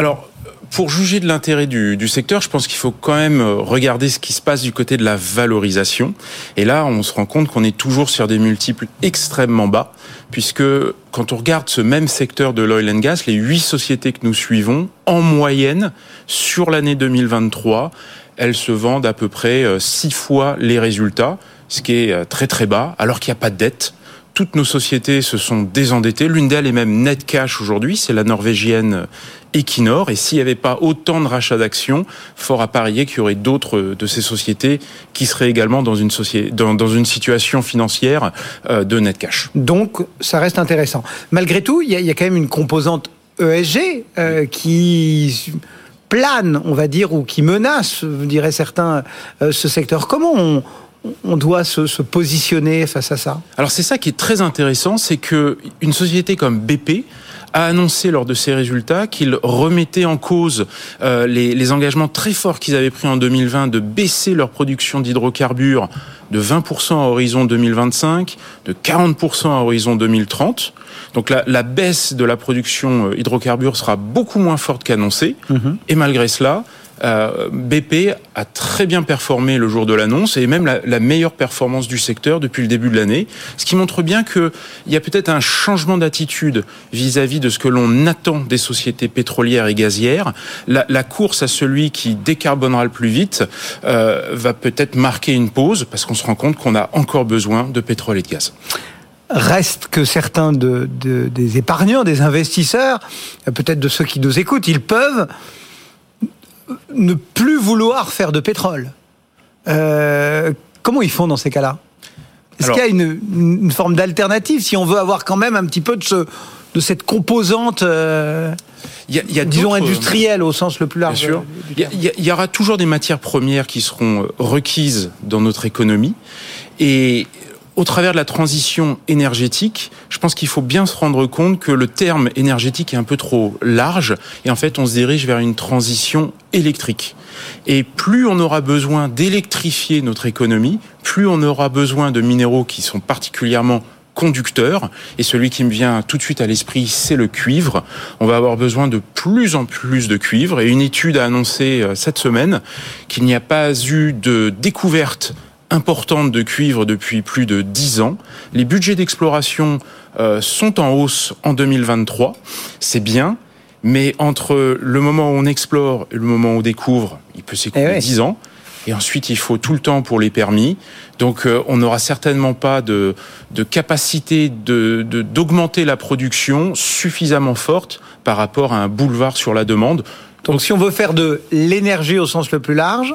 Alors, pour juger de l'intérêt du, secteur, je pense qu'il faut quand même euh, regarder ce qui se passe du côté de la valorisation. Et là, on se rend compte qu'on est toujours sur des multiples extrêmement bas, puisque quand on regarde ce même secteur de l'oil and gas, les huit sociétés que nous suivons, en moyenne, sur l'année 2023, elles se vendent à peu près euh, six fois les résultats, ce qui est euh, très très bas, alors qu'il n'y a pas de dette toutes nos sociétés se sont désendettées. L'une d'elles est même net cash aujourd'hui, c'est la norvégienne Equinor. Et s'il n'y avait pas autant de rachats d'actions, fort à parier qu'il y aurait d'autres de ces sociétés qui seraient également dans une, société, dans, une situation financière euh, de net cash. Donc, ça reste intéressant. Malgré tout, il y, a quand même une composante ESG euh, qui plane, on va dire, ou qui menace, diraient certains, euh, ce secteur. Comment on, on doit se, positionner face à ça? Alors c'est ça qui est très intéressant, c'est que une société comme BP a annoncé lors de ses résultats qu'il remettait en cause euh, les, les, engagements très forts qu'ils avaient pris en 2020 de baisser leur production d'hydrocarbures de 20% à horizon 2025, de 40% à horizon 2030. Donc la, la, baisse de la production euh, hydrocarbures sera beaucoup moins forte qu'annoncée. Mhm. Et malgré cela, Euh, BP a très bien performé le jour de l'annonce et même la, meilleure performance du secteur depuis le début de l'année, ce qui montre bien qu'il y a peut-être un changement d'attitude vis-à-vis de ce que l'on attend des sociétés pétrolières et gazières. La, course à celui qui décarbonera le plus vite euh, va peut-être marquer une pause parce qu'on se rend compte qu'on a encore besoin de pétrole et de gaz. Reste que certains de, de, des épargnants, des investisseurs, peut-être de ceux qui nous écoutent, ils peuvent ne plus vouloir faire de pétrole. Euh, comment ils font dans ces cas-là? Est-ce qu'il y a une, une forme d'alternative si on veut avoir quand même un petit peu de, ce, de cette composante euh, il y a, il y a disons industrielle au sens le plus large Bien sûr. Il y, il y, aura toujours des matières premières qui seront requises dans notre économie. Et au travers de la transition énergétique, je pense qu'il faut bien se rendre compte que le terme énergétique est un peu trop large et en fait on se dirige vers une transition électrique. Et plus on aura besoin d'électrifier notre économie, plus on aura besoin de minéraux qui sont particulièrement conducteurs. Et celui qui me vient tout de suite à l'esprit, c'est le cuivre. On va avoir besoin de plus en plus de cuivre. Et une étude a annoncé cette semaine qu'il n'y a pas eu de découverte importante de cuivre depuis plus de 10 ans. Les budgets d'exploration euh, sont en hausse en 2023. C'est bien. Mais entre le moment où on explore et le moment où on découvre, il peut s'écouler eh ouais. 10 ans. Et ensuite, il faut tout le temps pour les permis. Donc, euh, on n'aura certainement pas de, de capacité de, d'augmenter la production suffisamment forte par rapport à un boulevard sur la demande. Donc, Donc si on veut faire de l'énergie au sens le plus large,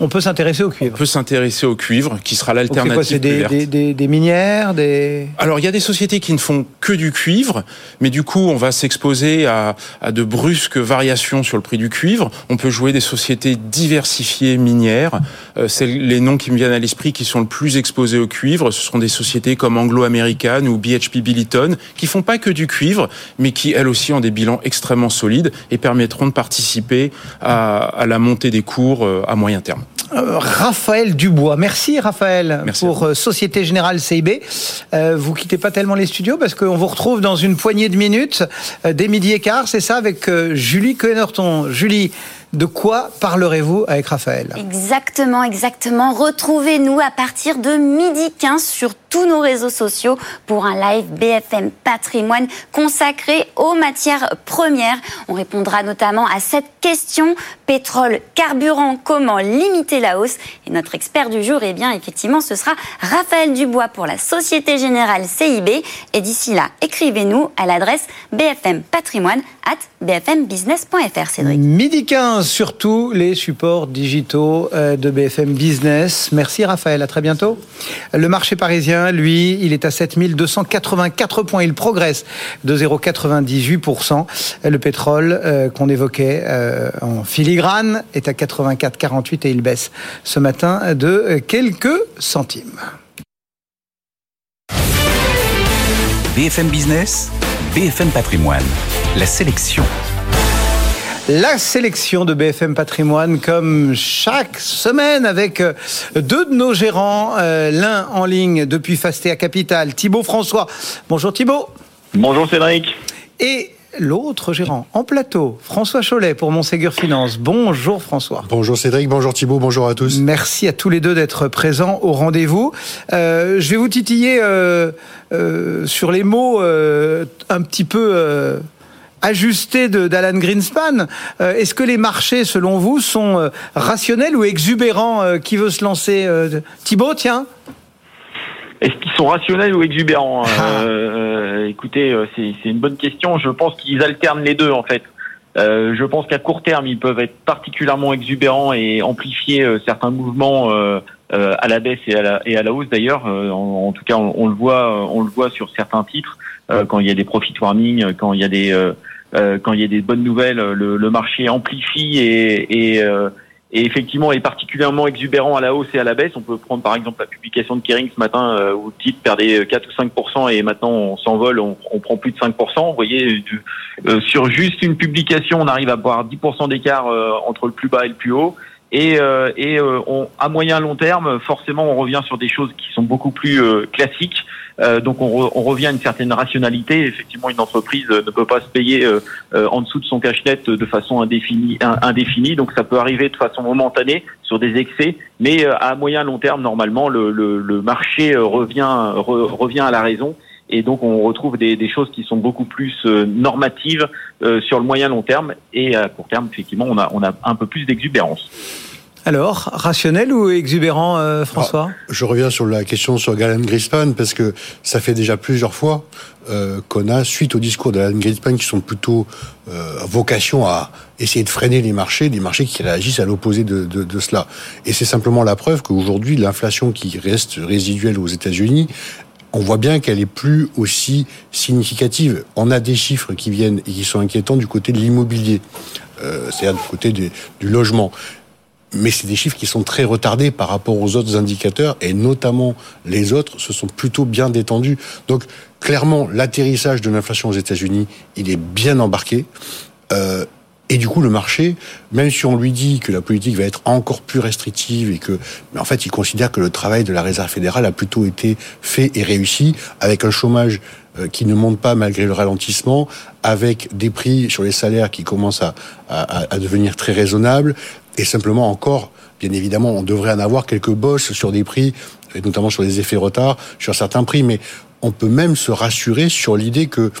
on peut s'intéresser au cuivre. On peut s'intéresser au cuivre, qui sera l'alternative. C'est des, des, des, des, minières, des. Alors il y a des sociétés qui ne font que du cuivre, mais du coup on va s'exposer à, à, de brusques variations sur le prix du cuivre. On peut jouer des sociétés diversifiées minières. Euh, c'est les noms qui me viennent à l'esprit qui sont le plus exposés au cuivre. Ce seront des sociétés comme Anglo-American ou BHP Billiton, qui font pas que du cuivre, mais qui elles aussi ont des bilans extrêmement solides et permettront de participer à, à la montée des cours euh, à moyen terme. Euh, Raphaël Dubois. Merci Raphaël Merci pour euh, Société Générale CIB. Euh, vous quittez pas tellement les studios parce qu'on vous retrouve dans une poignée de minutes euh, dès midi et quart, c'est ça, avec euh, Julie Cohenerton. Julie, de quoi parlerez-vous avec Raphaël? Exactement, exactement. Retrouvez-nous à partir de midi 15 sur tous nos réseaux sociaux pour un live BFM Patrimoine consacré aux matières premières. On répondra notamment à cette question pétrole, carburant, comment limiter la hausse? Et notre expert du jour, eh bien, effectivement, ce sera Raphaël Dubois pour la Société Générale CIB. Et d'ici là, écrivez-nous à l'adresse bfmpatrimoine at bfmbusiness.fr, Cédric. Midi 15 sur tous les supports digitaux de BFM Business. Merci Raphaël, à très bientôt. Le marché parisien, lui, il est à 7284 points. Il progresse de 0,98%. Le pétrole euh, qu'on évoquait euh, en filigrane est à 84,48 et il baisse ce matin de quelques centimes. BFM Business, BFM Patrimoine, la sélection. La sélection de BFM Patrimoine, comme chaque semaine, avec deux de nos gérants, euh, l'un en ligne depuis Fastea Capital, Thibaut François. Bonjour Thibaut. Bonjour Cédric. Et l'autre gérant en plateau, François Cholet pour Monségur Finance. Bonjour François. Bonjour Cédric, bonjour Thibault, bonjour à tous. Merci à tous les deux d'être présents au rendez-vous. Euh, je vais vous titiller euh, euh, sur les mots euh, un petit peu euh, ajustés d'Alan Greenspan. Euh, Est-ce que les marchés, selon vous, sont rationnels ou exubérants Qui veut se lancer Thibault, tiens est-ce qu'ils sont rationnels ou exubérants ah. euh, Écoutez, c'est une bonne question. Je pense qu'ils alternent les deux en fait. Euh, je pense qu'à court terme, ils peuvent être particulièrement exubérants et amplifier euh, certains mouvements euh, à la baisse et à la, et à la hausse d'ailleurs. En, en, tout cas, on, on, le voit, on le voit sur certains titres quand il y a des profit warnings, quand il y a des quand il y a des bonnes nouvelles, le, le marché amplifie et, et et effectivement est particulièrement exubérant à la hausse et à la baisse. On peut prendre par exemple la publication de Kering ce matin euh, où le titre perdait 4 ou 5% et maintenant on s'envole, on, on, prend plus de 5% Vous voyez, euh, sur juste une publication, on arrive à avoir 10% d'écart euh, entre le plus bas et le plus haut. Et, et on, à moyen long terme, forcément, on revient sur des choses qui sont beaucoup plus classiques. Donc on, on, revient à une certaine rationalité. Effectivement, une entreprise ne peut pas se payer en dessous de son cache-net de façon indéfinie, indéfinie. Donc ça peut arriver de façon momentanée sur des excès, mais à moyen long terme, normalement, le, le, le marché revient revient à la raison et donc on retrouve des, des choses qui sont beaucoup plus euh, normatives euh, sur le moyen long terme et à court terme effectivement on a on a un peu plus d'exubérance. Alors, rationnel ou exubérant, euh, François ah, Je reviens sur la question sur Galen Grispan, parce que ça fait déjà plusieurs fois euh, qu'on a, suite au discours d'Alan Grispan, qui sont plutôt euh, vocation à essayer de freiner les marchés, des marchés qui réagissent à l'opposé de, cela. Et c'est simplement la preuve qu'aujourd'hui, l'inflation qui reste résiduelle aux États-Unis, on voit bien qu'elle est plus aussi significative. On a des chiffres qui viennent et qui sont inquiétants du côté de l'immobilier, c'est-à-dire du côté du logement. Mais c'est des chiffres qui sont très retardés par rapport aux autres indicateurs et notamment les autres se sont plutôt bien détendus. Donc clairement, l'atterrissage de l'inflation aux États-Unis, il est bien embarqué. Euh, et du coup, le marché, même si on lui dit que la politique va être encore plus restrictive et que, mais en fait, il considère que le travail de la Réserve fédérale a plutôt été fait et réussi avec un chômage euh, qui ne monte pas malgré le ralentissement, avec des prix sur les salaires qui commencent à, à, à devenir très raisonnables, et simplement encore, bien évidemment, on devrait en avoir quelques bosses sur des prix, et notamment sur les effets retard, sur certains prix, mais on peut même se rassurer sur l'idée que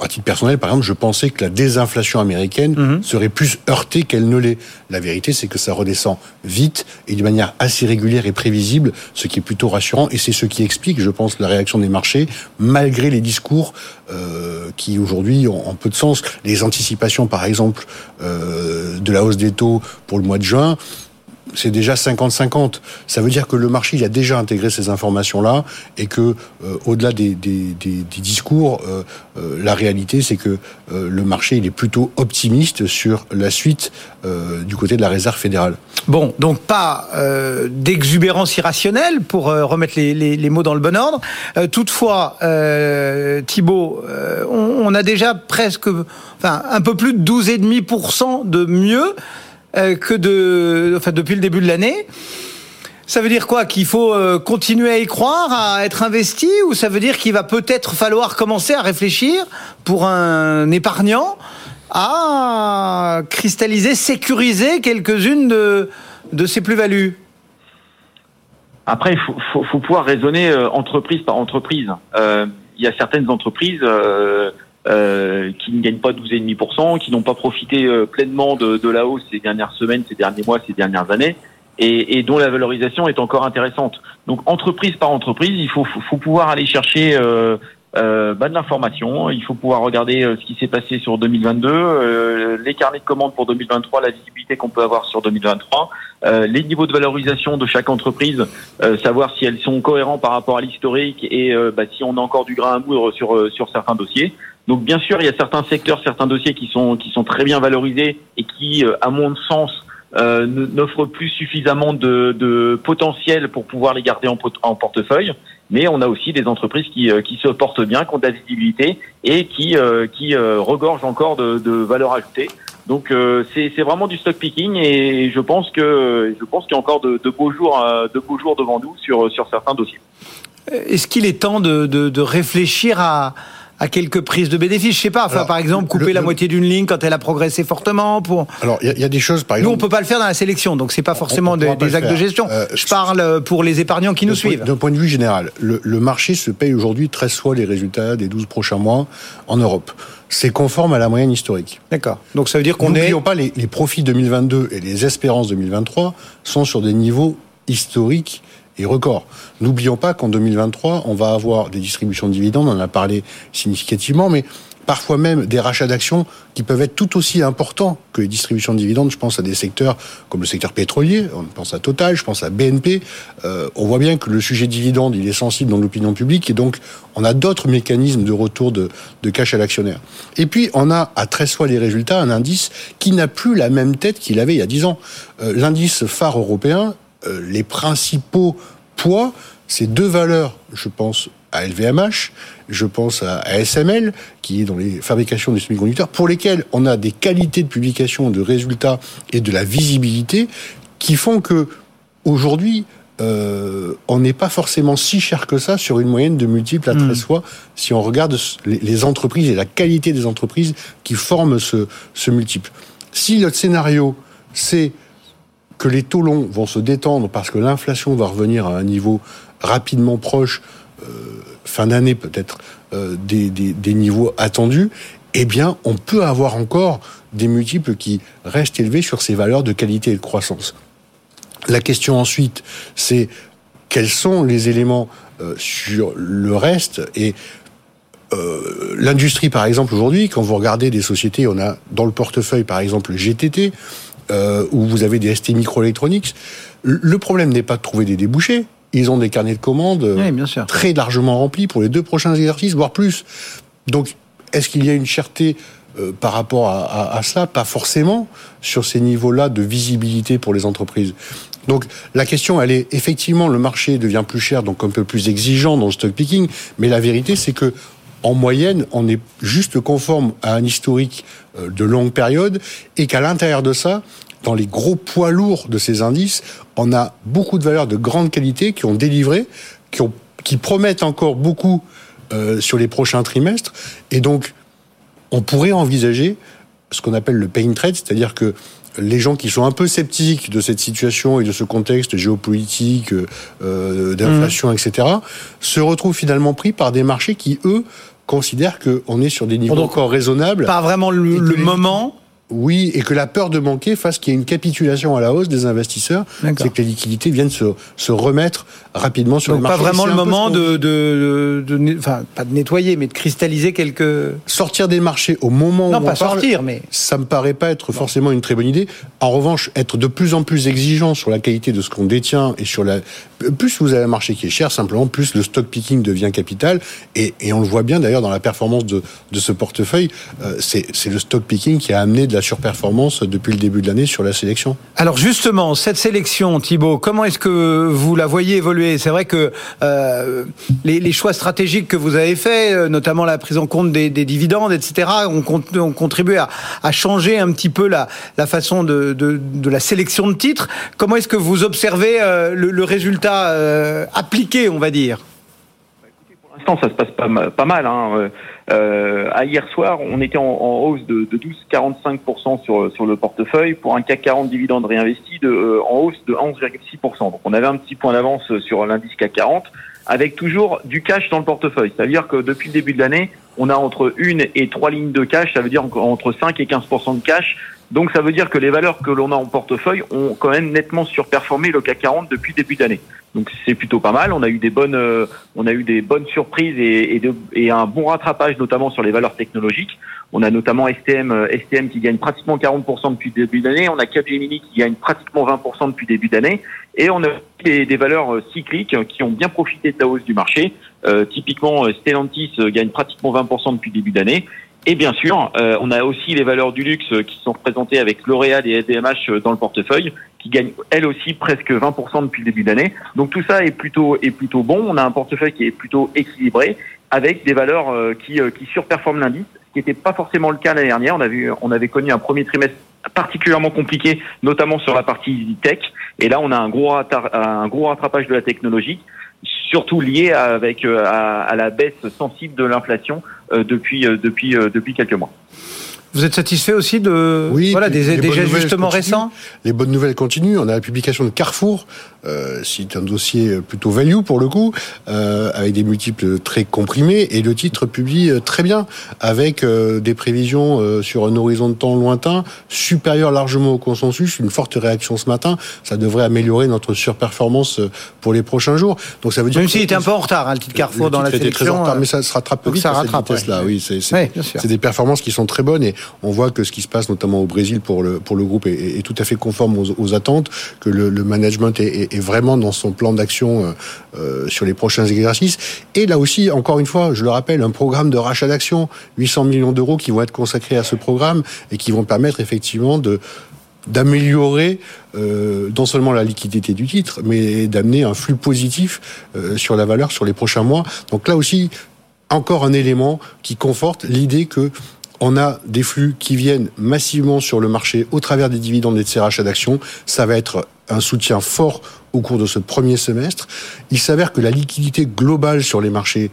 à titre personnel, par exemple, je pensais que la désinflation américaine mhm. serait plus heurtée qu'elle ne l'est. La vérité, c'est que ça redescend vite et de manière assez régulière et prévisible, ce qui est plutôt rassurant. Et c'est ce qui explique, je pense, la réaction des marchés, malgré les discours euh, qui aujourd'hui ont, peu de sens. Les anticipations, par exemple, euh, de la hausse des taux pour le mois de juin c'est déjà 50-50. Ça veut dire que le marché il a déjà intégré ces informations-là et que euh, au-delà des, discours, euh, euh, la réalité c'est que le marché il est plutôt optimiste sur la suite du côté de la réserve fédérale. Bon, donc pas d'exubérance irrationnelle pour remettre les, mots dans le bon ordre. toutefois, Thibault, on, on, a déjà presque, enfin un peu plus de 12,5% de mieux que de, enfin, depuis le début de l'année. Ça veut dire quoi Qu'il faut euh, continuer à y croire, à être investi, ou ça veut dire qu'il va peut-être falloir commencer à réfléchir pour un épargnant à cristalliser, sécuriser quelques-unes de, de ses plus-values? Après, il faut, faut, faut, pouvoir raisonner euh, entreprise par entreprise. Il y a certaines entreprises euh, qui ne gagnent pas 12,5%, qui n'ont pas profité euh, pleinement de, de, la hausse ces dernières semaines, ces derniers mois, ces dernières années, et, et, dont la valorisation est encore intéressante. Donc entreprise par entreprise, il faut, faut, faut pouvoir aller chercher euh, euh, bah, de l'information. Il faut pouvoir regarder euh, ce qui s'est passé sur 2022, euh, les carnets de commandes pour 2023, la visibilité qu'on peut avoir sur 2023, euh, les niveaux de valorisation de chaque entreprise, savoir si elles sont cohérents par rapport à l'historique et bah, si on a encore du grain à moudre sur sur certains dossiers. Donc bien sûr, il y a certains secteurs, certains dossiers qui sont qui sont très bien valorisés et qui, à mon sens, euh, n'offrent plus suffisamment de, de, potentiel pour pouvoir les garder en, portefeuille. Mais on a aussi des entreprises qui, euh, qui se portent bien, qui ont de la visibilité et qui, euh, qui euh, regorgent encore de, de valeur ajoutée. Donc c'est vraiment du stock picking et je pense que je pense qu'il y a encore de, de, beaux jours de beaux jours devant nous sur sur certains dossiers. Est-ce qu'il est temps de, de, de réfléchir à à quelques prises de bénéfices. Je sais pas, enfin, par exemple, couper la moitié d'une ligne quand elle a progressé fortement. Pour... Alors, il y, y, a des choses, par exemple. Nous, on peut pas le faire dans la sélection, donc c'est pas forcément des, des actes de gestion. Euh, je parle pour les épargnants qui nous suivent. D'un point de vue général, le, le marché se paye aujourd'hui 13 fois les résultats des 12 prochains mois en Europe. C'est conforme à la moyenne historique. D'accord. Donc ça veut dire qu'on est. N'oublions pas les, les profits 2022 et les espérances 2023 sont sur des niveaux historiques et record. N'oublions pas qu'en 2023, on va avoir des distributions de dividendes, on en a parlé significativement, mais parfois même des rachats d'actions qui peuvent être tout aussi importants que les distributions de dividendes. Je pense à des secteurs comme le secteur pétrolier, on pense à Total, je pense à BNP. Euh, on voit bien que le sujet dividende, il est sensible dans l'opinion publique et donc on a d'autres mécanismes de retour de, de cash à l'actionnaire. Et puis on a à 13 fois les résultats un indice qui n'a plus la même tête qu'il avait il y a 10 ans. Euh, L'indice phare européen, les principaux poids, c'est deux valeurs, je pense, à LVMH, je pense à, SML, qui est dans les fabrications des semi-conducteurs, pour lesquels on a des qualités de publication, de résultats et de la visibilité qui font que aujourd'hui, euh, on n'est pas forcément si cher que ça sur une moyenne de multiples à 13 hmm. fois si on regarde les, entreprises et la qualité des entreprises qui forment ce, ce multiple. Si notre scénario, c'est que les taux longs vont se détendre parce que l'inflation va revenir à un niveau rapidement proche, euh, fin d'année peut-être, euh, des, des, niveaux attendus, eh bien, on peut avoir encore des multiples qui restent élevés sur ces valeurs de qualité et de croissance. La question ensuite, c'est quels sont les éléments euh, sur le reste et l'industrie, par exemple, aujourd'hui, quand vous regardez des sociétés, on a dans le portefeuille, par exemple, GTT, euh, où vous avez des ST microélectroniques. Le problème n'est pas de trouver des débouchés. Ils ont des carnets de commandes euh, très largement remplis pour les deux prochains exercices, voire plus. Donc, est-ce qu'il y a une cherté euh, par rapport à, à, à, cela Pas forcément sur ces niveaux-là de visibilité pour les entreprises. Donc la question, elle est effectivement le marché devient plus cher, donc un peu plus exigeant dans le stock picking, mais la vérité c'est que en moyenne, on est juste conforme à un historique euh, de longue période et qu'à l'intérieur de ça, dans les gros poids lourds de ces indices, on a beaucoup de valeurs de grande qualité qui ont délivré, qui, ont, qui promettent encore beaucoup euh, sur les prochains trimestres. Et donc, on pourrait envisager ce qu'on appelle le pain trade, c'est-à-dire que les gens qui sont un peu sceptiques de cette situation et de ce contexte géopolitique, euh, d'inflation, mmh. etc., se retrouvent finalement pris par des marchés qui, eux, considèrent qu'on est sur des niveaux encore raisonnables. Pas vraiment le, le moment oui, et que la peur de manquer fasse qu'il y ait une capitulation à la hausse des investisseurs, c'est que les liquidités viennent se, se remettre rapidement sur Donc le marché. Pas vraiment le moment de, de, de, enfin, pas de nettoyer, mais de cristalliser quelques. Sortir des marchés au moment non, où pas on sortir, mais ça me paraît pas être forcément une très bonne idée. En revanche, être de plus en plus exigeant sur la qualité de ce qu'on détient et sur la plus vous avez un marché qui est cher, simplement plus le stock picking devient capital et, on le voit bien d'ailleurs dans la performance de, ce portefeuille. Euh, c'est le stock picking qui a amené de la surperformance depuis le début de l'année sur la sélection. Alors justement, cette sélection, Thibault, comment est-ce que vous la voyez évoluer? C'est vrai que euh, les, choix stratégiques que vous avez faits, euh, notamment la prise en compte des, des dividendes, etc., ont, ont contribué à, changer un petit peu la, façon de, la sélection de titres. Comment est-ce que vous observez le, résultat euh, appliqué, on va dire Pour l'instant, ça se passe pas, mal. Hein. Euh, à hier soir, on était en, hausse de, de 12,45% sur, le portefeuille pour un CAC 40 dividende réinvesti de, euh, en hausse de 11,6%. Donc on avait un petit point d'avance sur l'indice CAC 40 avec toujours du cash dans le portefeuille. C'est-à-dire que depuis le début de l'année, on a entre une et trois lignes de cash, ça veut dire entre 5 et 15% de cash. Donc ça veut dire que les valeurs que l'on a en portefeuille ont quand même nettement surperformé le CAC 40 depuis début d'année. Donc c'est plutôt pas mal. On a eu des bonnes, euh, on a eu des bonnes surprises et, un bon rattrapage notamment sur les valeurs technologiques. On a notamment STM, euh, STM qui gagne pratiquement 40% depuis début d'année. On a Capgemini qui gagne pratiquement 20% depuis début d'année. Et on a des, valeurs euh, cycliques qui ont bien profité de la hausse du marché. Typiquement, Stellantis gagne pratiquement 20% depuis début d'année. Et bien sûr, euh, on a aussi les valeurs du luxe qui sont représentées avec L'Oréal et SDMH dans le portefeuille, qui gagnent elles aussi presque 20% depuis le début d'année. Donc tout ça est plutôt est plutôt bon. On a un portefeuille qui est plutôt équilibré, avec des valeurs euh, qui, euh, qui surperforment l'indice, ce qui n'était pas forcément le cas l'année dernière. On, a vu, on avait connu un premier trimestre particulièrement compliqué, notamment sur la partie tech. Et là, on a un gros, un rattrapage de la technologie surtout lié avec euh, à, la baisse sensible de l'inflation euh, depuis euh, depuis depuis quelques mois. Vous êtes satisfait aussi de oui, voilà, des, des ajustements récents Les bonnes nouvelles continuent. On a la publication de Carrefour, euh, c'est un dossier plutôt value pour le coup, euh, avec des multiples très comprimés, et le titre publie euh, très bien, avec euh, des prévisions euh, sur un horizon de temps lointain, supérieur largement au consensus, une forte réaction ce matin. Ça devrait améliorer notre surperformance pour les prochains jours. Donc ça veut dire Même s'il était un peu en retard, hein, le titre Carrefour le dans la sélection. Très en retard, mais ça se rattrape vite ça rattrape. Ouais. Oui, c'est des performances qui sont très bonnes et on voit que ce qui se passe notamment au Brésil pour le, pour le groupe est, tout à fait conforme aux, attentes, que le, management est, vraiment dans son plan d'action euh, euh, sur les prochains exercices. Et là aussi, encore une fois, je le rappelle, un programme de rachat d'actions, 800 millions d'euros qui vont être consacrés à ce programme et qui vont permettre effectivement d'améliorer euh, non seulement la liquidité du titre, mais d'amener un flux positif sur la valeur sur les prochains mois. Donc là aussi, encore un élément qui conforte l'idée que on a des flux qui viennent massivement sur le marché au travers des dividendes et de ces rachats d'actions. Ça va être un soutien fort au cours de ce premier semestre. Il s'avère que la liquidité globale sur les marchés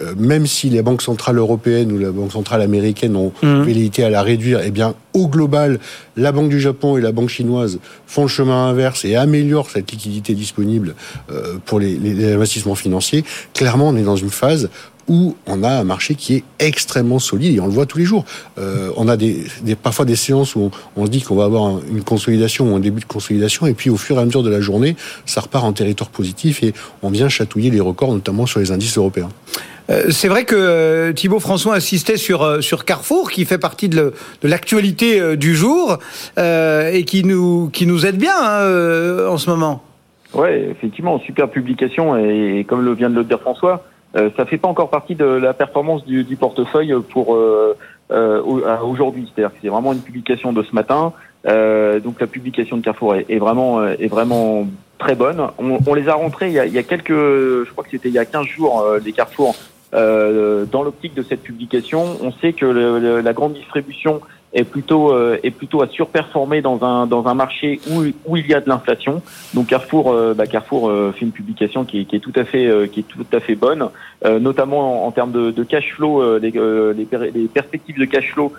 euh, même si les banques centrales européennes ou la banque centrale américaine ont mmh. à la réduire, eh bien, au global, la Banque du Japon et la Banque chinoise font le chemin inverse et améliorent cette liquidité disponible euh, pour les, les, investissements financiers. Clairement, on est dans une phase où on a un marché qui est extrêmement solide et on le voit tous les jours. Euh, on a des, des, parfois des séances où on, se dit qu'on va avoir une consolidation ou un début de consolidation et puis au fur et à mesure de la journée, ça repart en territoire positif et on vient chatouiller les records, notamment sur les indices européens. Euh, c'est vrai que euh, Thibault François insistait sur, euh, sur Carrefour, qui fait partie de l'actualité du jour et qui nous, qui nous aide bien hein, en ce moment. Oui, effectivement, super publication et, comme le vient de le dire François, ça fait pas encore partie de la performance du, du portefeuille pour aujourd'hui. C'est-à-dire que c'est vraiment une publication de ce matin. donc la publication de Carrefour est, vraiment, est vraiment très bonne. On, on, les a rentrés il y a, il y a quelques, je crois que c'était il y a 15 jours, les Carrefour euh, dans l'optique de cette publication, on sait que le, la grande distribution est plutôt euh, est plutôt à surperformer dans un dans un marché où où il y a de l'inflation. Donc Carrefour euh, bah Carrefour euh, fait une publication qui est, qui est tout à fait qui est tout à fait bonne, notamment en, en, termes de, de cash flow. Les, les, les, perspectives de cash flow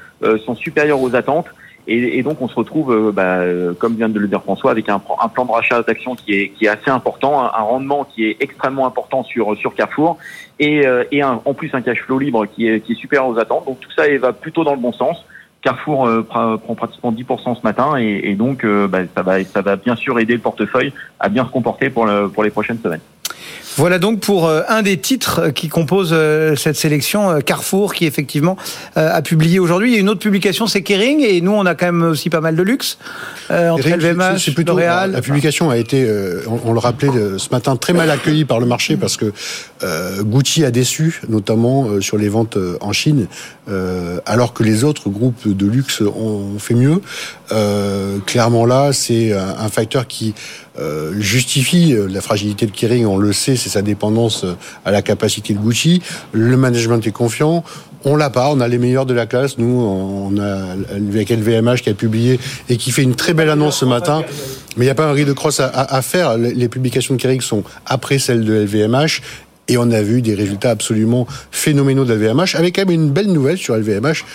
sont supérieures aux attentes. Et, et, donc on se retrouve, euh, bah, euh, comme vient de le dire François, avec un, un plan de rachat d'actions qui est, qui est assez important, un, rendement qui est extrêmement important sur, sur Carrefour, et, euh, et un, en plus un cash flow libre qui est, qui est supérieur aux attentes. Donc tout ça va plutôt dans le bon sens. Carrefour prend pratiquement 10% ce matin et, donc bah, ça, va, ça va bien sûr aider le portefeuille à bien se comporter pour, pour les prochaines semaines. Voilà donc pour euh, un des titres qui compose euh, cette sélection, euh, Carrefour, qui effectivement a publié aujourd'hui. Il y a une autre publication, c'est Kering, et nous on a quand même aussi pas mal de luxe entre LVMH, plutôt, L'Oréal. La, publication a été, on, le rappelait ce matin, très mal accueillie par le marché parce que Gucci a déçu, notamment sur les ventes en Chine, alors que les autres groupes de luxe ont fait mieux. clairement là, c'est un facteur qui euh, justifie euh, la fragilité de Kering, on le sait, c'est sa dépendance euh, à la capacité de Gucci. Le management est confiant. On l'a pas, on a les meilleurs de la classe. Nous, on a avec LVMH qui a publié et qui fait une très belle annonce ce matin. Mais il n'y a pas un riz de crosse à, à, faire. Les publications de Kering sont après celles de LVMH. Et on a vu des résultats absolument phénoménaux de LVMH, avec quand même une belle nouvelle sur LVMH.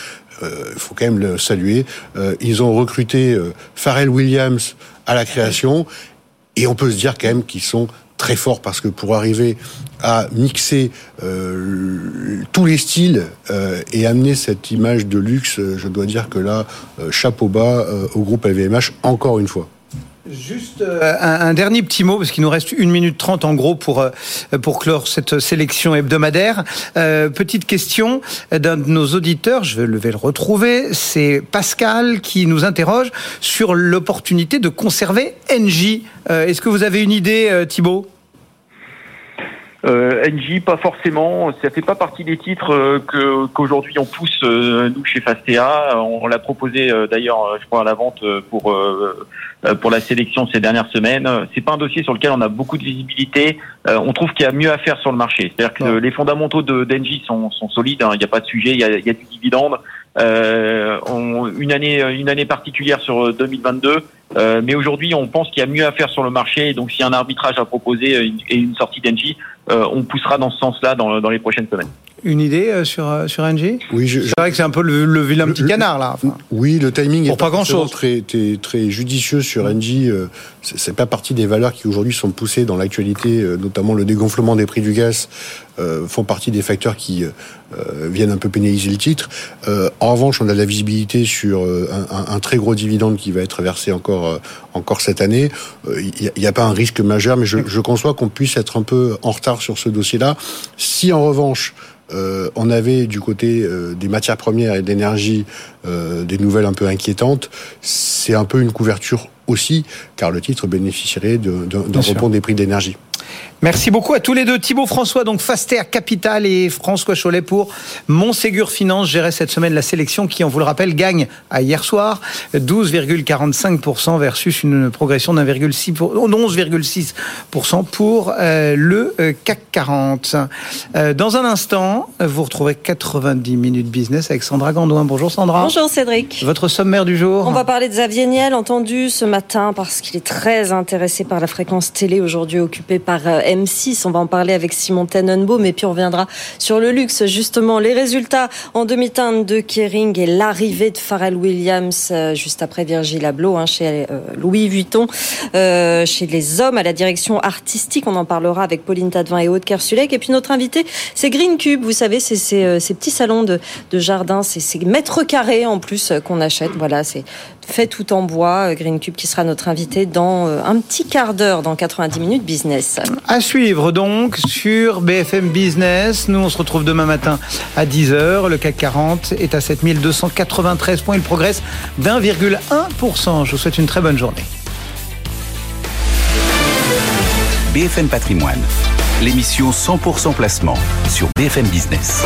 Il faut quand même le saluer. ils ont recruté Pharrell Williams à la création et on peut se dire quand même qu'ils sont très forts parce que pour arriver à mixer euh, tous les styles euh, et amener cette image de luxe, je dois dire que là, euh, chapeau bas au groupe LVMH encore une fois. Juste euh, un, dernier petit mot, parce qu'il nous reste une minute trente en gros pour, euh, pour clore cette sélection hebdomadaire. Euh, petite question d'un de nos auditeurs, je vais le retrouver, c'est Pascal qui nous interroge sur l'opportunité de conserver NJ. Est-ce que vous avez une idée, Thibault? Euh, NJ, pas forcément. Ça fait pas partie des titres euh, que qu'aujourd'hui on pousse euh, nous chez Fastea. On, l'a proposé euh, d'ailleurs, je crois, à la vente pour pour la sélection ces dernières semaines. C'est pas un dossier sur lequel on a beaucoup de visibilité. on trouve qu'il y a mieux à faire sur le marché. C'est-à-dire que les fondamentaux de d'Engie sont, sont solides. Hein. Il n'y a pas de sujet. Il y a, il y a du dividende. On, une année une année particulière sur 2022. mais aujourd'hui, on pense qu'il y a mieux à faire sur le marché. Donc, s'il y a un arbitrage à proposer et une sortie d'Engie, euh, on poussera dans ce sens-là dans, dans les prochaines semaines. Une idée euh, sur euh, sur NG Oui, c'est vrai que c'est un peu le, le vilain petit canard là. Oui, le timing est pas grand chose. Très, très, très judicieux sur NG. C'est pas partie des valeurs qui aujourd'hui sont poussées dans l'actualité, notamment le dégonflement des prix du gaz font partie des facteurs qui viennent un peu pénaliser le titre. en revanche, on a de la visibilité sur un, un, très gros dividende qui va être versé encore encore cette année. Il n'y a, a, pas un risque majeur, mais je, je conçois qu'on puisse être un peu en retard sur ce dossier-là. Si en revanche euh, on avait du côté euh, des matières premières et d'énergie euh, des nouvelles un peu inquiétantes. C'est un peu une couverture aussi, car le titre bénéficierait d'un de, rebond des prix d'énergie. Merci beaucoup à tous les deux. Thibaut François, donc Faster Capital et François Cholet pour Monségur Finance. Gérait cette semaine la sélection qui, on vous le rappelle, gagne à hier soir 12,45% versus une progression d'un 11,6% pour euh, le euh, CAC 40. Euh, dans un instant, vous retrouvez 90 minutes business avec Sandra Gandouin. Bonjour Sandra. Bonjour Cédric. Votre sommaire du jour On va parler de Xavier Niel, entendu ce matin parce qu'il est très intéressé par la fréquence télé aujourd'hui occupée par M6. On va en parler avec Simon Tenenbaum et puis on reviendra sur le luxe, justement. Les résultats en demi-teinte de Kering et l'arrivée de Pharrell Williams euh, juste après Virgil Abloh hein, chez euh, Louis Vuitton, euh, chez les hommes à la direction artistique. On en parlera avec Pauline Tadevin et Aude Kersulek. Et puis notre invité, c'est Green Cube. Vous savez, c'est ces, ces, petits salons de, de jardin, c'est ces mètres carrés en plus qu'on achète. Voilà, c'est fait tout en bois. Green Cube qui sera notre invité dans un petit quart d'heure, dans 90 minutes business. À suivre donc sur BFM Business. Nous, on se retrouve demain matin à 10h. Le CAC 40 est à 7293 points. Il progresse d'1,1%. Je vous souhaite une très bonne journée. BFM Patrimoine, l'émission 100% placement sur BFM Business.